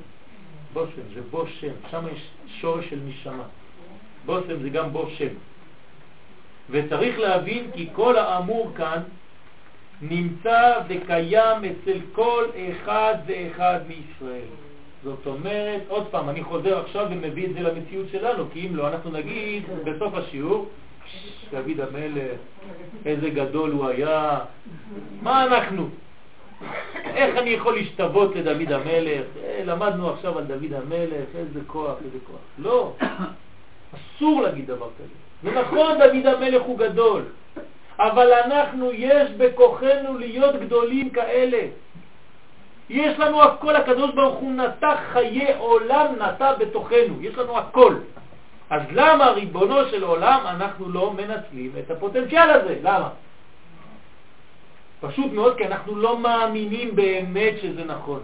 בושם, זה בו שם, שם יש שורש של נשמה. בושם זה גם בו שם. וצריך להבין כי כל האמור כאן נמצא וקיים אצל כל אחד ואחד מישראל. זאת אומרת, עוד פעם, אני חוזר עכשיו ומביא את זה למציאות שלנו, כי אם לא, אנחנו נגיד בסוף השיעור, דוד המלך, איזה גדול הוא היה, מה אנחנו? איך אני יכול להשתוות לדוד המלך? אה, למדנו עכשיו על דוד המלך, איזה כוח, איזה כוח. לא, אסור להגיד דבר כזה. ונכון, דוד המלך הוא גדול, אבל אנחנו, יש בכוחנו להיות גדולים כאלה. יש לנו הכל, הקדוש ברוך הוא נטע חיי עולם, נטע בתוכנו, יש לנו הכל. אז למה, ריבונו של עולם, אנחנו לא מנצלים את הפוטנציאל הזה? למה? פשוט מאוד, כי אנחנו לא מאמינים באמת שזה נכון.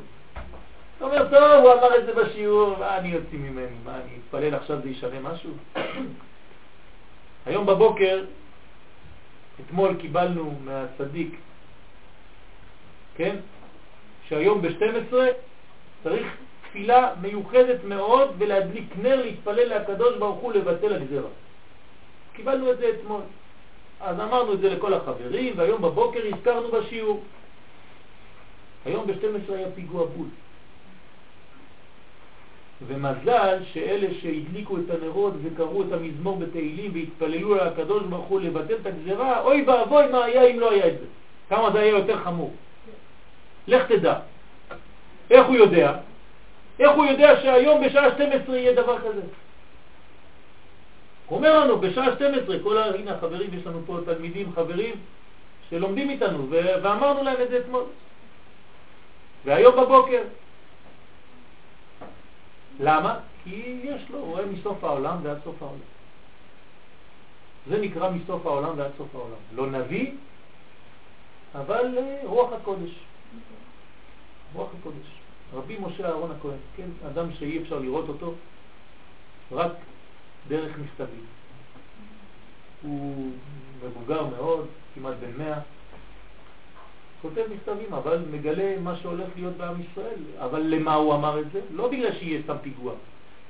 אתה אומר, טוב, הוא אמר את זה בשיעור, מה אני יוצא ממני? מה, אני אתפלל עכשיו זה ישנה משהו? היום בבוקר, אתמול קיבלנו מהצדיק, כן? שהיום ב-12 צריך תפילה מיוחדת מאוד ולהדליק נר להתפלל לקדוש ברוך הוא לבטל הגזרה. קיבלנו את זה אתמול. אז אמרנו את זה לכל החברים, והיום בבוקר הזכרנו בשיעור. היום ב-12 היה פיגוע בול. ומזל שאלה שהדליקו את הנרות וקראו את המזמור בתהילים והתפללו על הקדוש ברוך הוא לבטל את הגזרה, אוי ואבוי מה היה אם לא היה את זה. כמה זה היה יותר חמור. לך תדע. איך הוא יודע? איך הוא יודע שהיום בשעה 12 יהיה דבר כזה? הוא אומר לנו, בשעה 12, כל ה... הנה החברים, יש לנו פה תלמידים, חברים, שלומדים איתנו, ו... ואמרנו להם את זה אתמול. והיום בבוקר. למה? כי יש לו, הוא רואה מסוף העולם ועד סוף העולם. זה נקרא מסוף העולם ועד סוף העולם. לא נביא, אבל אה, רוח הקודש. רוח הקודש. רבי משה אהרון הכהן, כן, אדם שאי אפשר לראות אותו, רק דרך מכתבים. הוא מבוגר מאוד, כמעט בן מאה, כותב מכתבים, אבל מגלה מה שהולך להיות בעם ישראל. אבל למה הוא אמר את זה? לא בגלל שיהיה סתם פיגוע,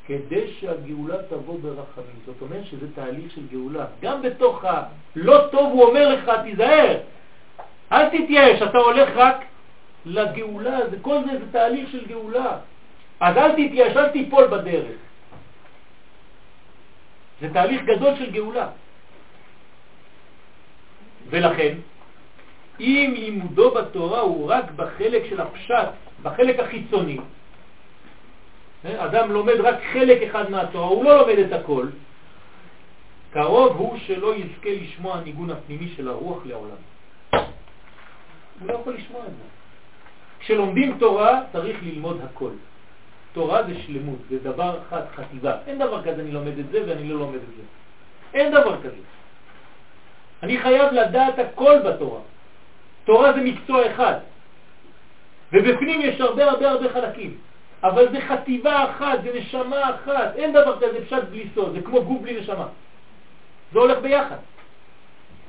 כדי שהגאולה תבוא ברחמים. זאת אומרת שזה תהליך של גאולה. גם בתוך הלא טוב הוא אומר לך, תיזהר, אל תתייאש, אתה הולך רק לגאולה, זה, כל זה זה תהליך של גאולה. אז אל תתייאש, אל תיפול בדרך. זה תהליך גדול של גאולה. ולכן, אם לימודו בתורה הוא רק בחלק של הפשט, בחלק החיצוני, אה, אדם לומד רק חלק אחד מהתורה, הוא לא לומד את הכל, קרוב הוא שלא יזכה לשמוע הניגון הפנימי של הרוח לעולם. הוא לא יכול לשמוע את זה. כשלומדים תורה צריך ללמוד הכל. תורה זה שלמות, זה דבר אחד, חטיבה. אין דבר כזה אני לומד את זה ואני לא לומד את זה. אין דבר כזה. אני חייב לדעת הכל בתורה. תורה זה מקצוע אחד, ובפנים יש הרבה הרבה הרבה חלקים. אבל זה חטיבה אחת, זה נשמה אחת, אין דבר כזה פשט בלי סוד, זה כמו גוף בלי נשמה. זה הולך ביחד.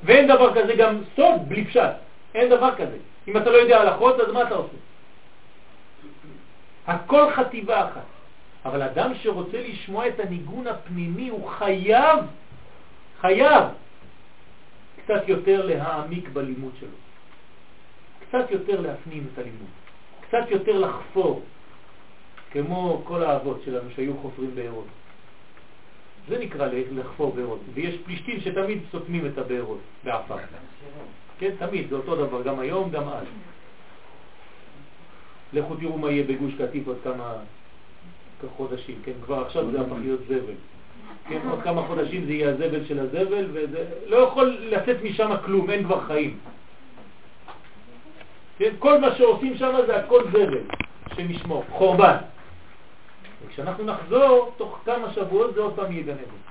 ואין דבר כזה גם סוד בלי פשט, אין דבר כזה. אם אתה לא יודע הלכות, אז מה אתה עושה? הכל חטיבה אחת. אבל אדם שרוצה לשמוע את הניגון הפנימי, הוא חייב, חייב, קצת יותר להעמיק בלימוד שלו. קצת יותר להפנים את הלימוד. קצת יותר לחפור, כמו כל האבות שלנו שהיו חופרים בארות. זה נקרא לחפור בארות. ויש פלישתים שתמיד סותמים את הבארות בעפר. כן, תמיד, זה אותו דבר, גם היום, גם אז. לכו תראו מה יהיה בגוש קטיף עוד כמה חודשים, כן, כבר עכשיו זה הפך להיות זבל. כן, עוד כמה חודשים זה יהיה הזבל של הזבל, וזה לא יכול לצאת משם כלום, אין כבר חיים. כן, כל מה שעושים שם זה הכל זבל, שנשמור, חורבן. וכשאנחנו נחזור, תוך כמה שבועות זה עוד פעם יהיה גן עדן.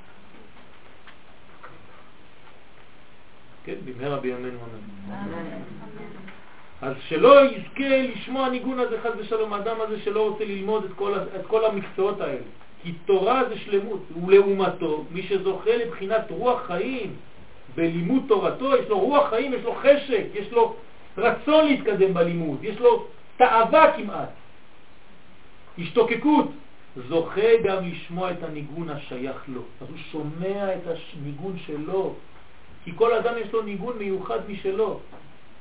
כן, במהרה בימינו אמן. אז שלא יזכה לשמוע ניגון הזה חס ושלום, האדם הזה שלא רוצה ללמוד את כל, את כל המקצועות האלה. כי תורה זה שלמות, ולעומתו, מי שזוכה לבחינת רוח חיים בלימוד תורתו, יש לו רוח חיים, יש לו חשק, יש לו רצון להתקדם בלימוד, יש לו תאווה כמעט, השתוקקות, זוכה גם לשמוע את הניגון השייך לו. אז הוא שומע את הניגון שלו, כי כל אדם יש לו ניגון מיוחד משלו.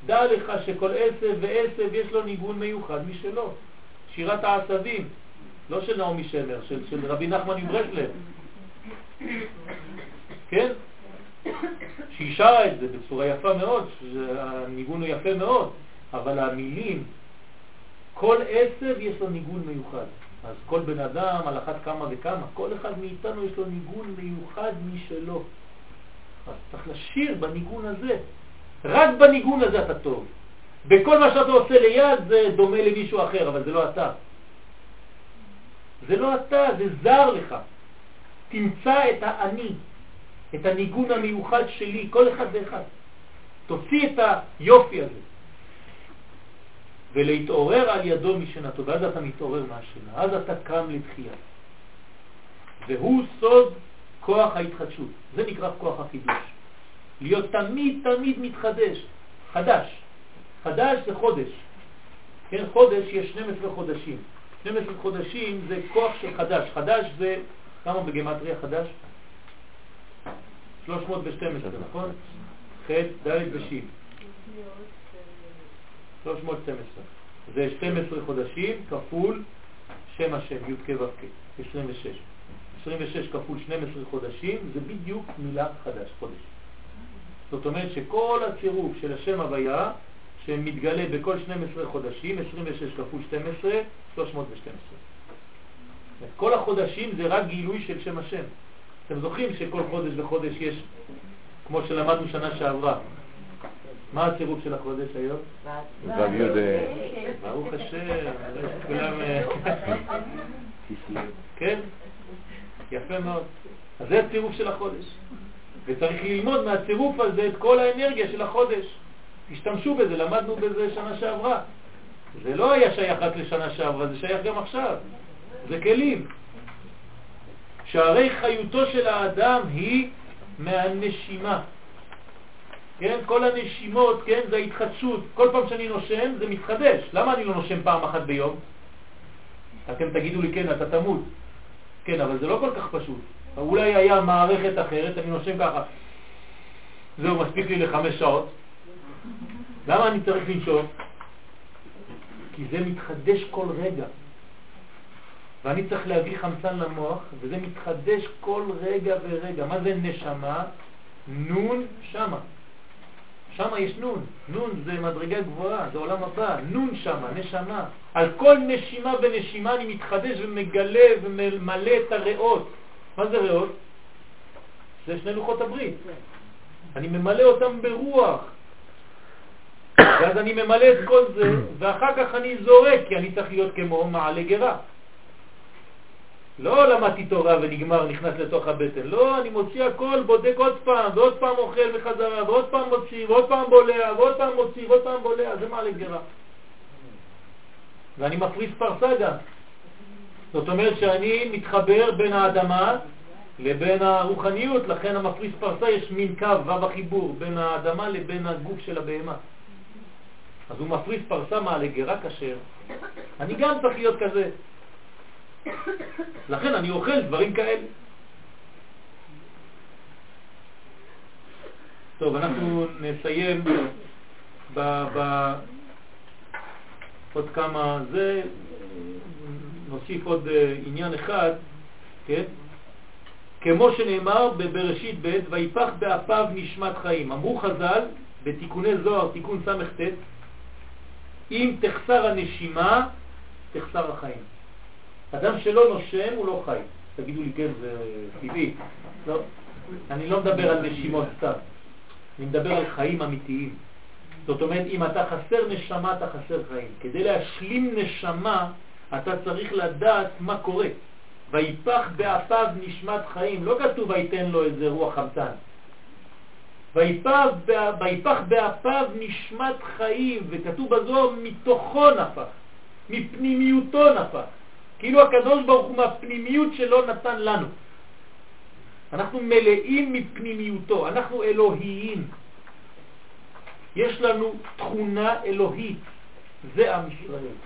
דע לך שכל עשב ועשב יש לו ניגון מיוחד משלו. שירת העשבים, לא של נעמי שמר, של, של רבי נחמן מברסלב. כן? שהיא שרה את זה בצורה יפה מאוד, הניגון הוא יפה מאוד, אבל המילים, כל עשב יש לו ניגון מיוחד. אז כל בן אדם על אחת כמה וכמה, כל אחד מאיתנו יש לו ניגון מיוחד משלו. אז צריך לשיר בניגון הזה. רק בניגון הזה אתה טוב. בכל מה שאתה עושה ליד זה דומה למישהו אחר, אבל זה לא אתה. זה לא אתה, זה זר לך. תמצא את האני, את הניגון המיוחד שלי, כל אחד ואחד. תוציא את היופי הזה. ולהתעורר על ידו משנתו, ואז אתה מתעורר מהשינה, אז אתה קם לתחייה. והוא סוד כוח ההתחדשות, זה נקרא כוח החידוש. להיות תמיד תמיד מתחדש, חדש. חדש זה חודש. כן, חודש יש 12 חודשים. 12 חודשים זה כוח של חדש. חדש זה, כמה בגמטריה חדש? 312, נכון? ח', ד' וש'. 312. זה 12 חודשים כפול שם השם, י' ו' כ', 26. 26 כפול 12 חודשים זה בדיוק מילה חדש, חודש. זאת אומרת שכל הצירוף של השם הוויה שמתגלה בכל 12 חודשים, 26 כפול 12, 312. כל החודשים זה רק גילוי של שם השם. אתם זוכרים שכל חודש וחודש יש, כמו שלמדנו שנה שעברה, מה הצירוף של החודש היום? ברוך השם, כולם... אה, כן, יפה מאוד. אז זה הצירוף של החודש. וצריך ללמוד מהצירוף הזה את כל האנרגיה של החודש. תשתמשו בזה, למדנו בזה שנה שעברה. זה לא היה שייך רק לשנה שעברה, זה שייך גם עכשיו. זה כלים. שהרי חיותו של האדם היא מהנשימה. כן? כל הנשימות, כן? זה ההתחדשות. כל פעם שאני נושם זה מתחדש. למה אני לא נושם פעם אחת ביום? אתם תגידו לי, כן, אתה תמות. כן, אבל זה לא כל כך פשוט. אולי היה מערכת אחרת, אני נושם ככה. זהו, מספיק לי לחמש שעות. למה אני צריך לנשום? כי זה מתחדש כל רגע. ואני צריך להביא חמצן למוח, וזה מתחדש כל רגע ורגע. מה זה נשמה? נון שמה. שם יש נון, נון זה מדרגה גבוהה, זה עולם הבא, נון שם, נשמה. על כל נשימה ונשימה אני מתחדש ומגלה וממלא את הריאות. מה זה ריאות? זה שני לוחות הברית. אני ממלא אותם ברוח. ואז אני ממלא את כל זה, ואחר כך אני זורק, כי אני צריך להיות כמו מעלה גרה. לא למדתי תורה ונגמר, נכנס לתוך הבטן. לא, אני מוציא הכל, בודק עוד פעם, ועוד פעם אוכל בחזרה, ועוד פעם מוציא, ועוד פעם בולע, ועוד פעם מוציא, ועוד פעם בולע, זה מעלה גרה. ואני מפריס פרסה גם. זאת אומרת שאני מתחבר בין האדמה לבין הרוחניות, לכן המפריס פרסה יש מין קו, וו החיבור, בין האדמה לבין הגוף של הבהמה. אז הוא מפריס פרסה מעלה גרה כשר. אני גם צריך להיות כזה. לכן אני אוכל דברים כאלה. טוב, אנחנו נסיים ב... ב... עוד כמה זה, נוסיף עוד אה, עניין אחד, כן? כמו שנאמר בבראשית ב' ויפח באפיו נשמת חיים. אמרו חז"ל בתיקוני זוהר, תיקון ס"ט, אם תחסר הנשימה, תחסר החיים. אדם שלא נושם הוא לא חי. תגידו לי, כן, זה טבעי. לא, אני לא מדבר על נשימות סתם, אני מדבר על חיים אמיתיים. זאת אומרת, אם אתה חסר נשמה, אתה חסר חיים. כדי להשלים נשמה, אתה צריך לדעת מה קורה. ויפח באפיו נשמת חיים, לא כתוב ויתן לו איזה רוח חמצן. ויפח באפיו נשמת חיים, וכתוב בזו מתוכו נפח, מפנימיותו נפח. כאילו הקדוש ברוך הוא מהפנימיות שלו נתן לנו. אנחנו מלאים מפנימיותו, אנחנו אלוהיים. יש לנו תכונה אלוהית, זה עם ישראל.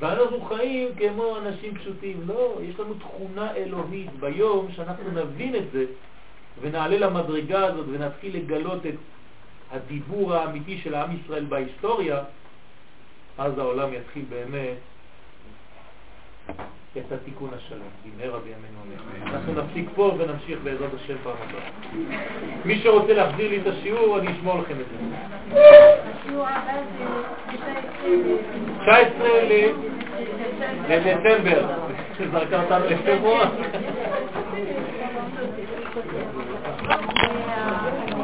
ואנחנו חיים כמו אנשים פשוטים. לא, יש לנו תכונה אלוהית. ביום שאנחנו נבין את זה ונעלה למדרגה הזאת ונתחיל לגלות את הדיבור האמיתי של עם ישראל בהיסטוריה, אז העולם יתחיל באמת את התיקון השלם, במהרה בימינו אמן. אנחנו נפסיק פה ונמשיך בעזרת השם פעם הבאה. מי שרוצה להחזיר לי את השיעור, אני אשמור לכם את זה. השיעור הבא זה 19 לדצמבר, זרקה אותנו לפברואר.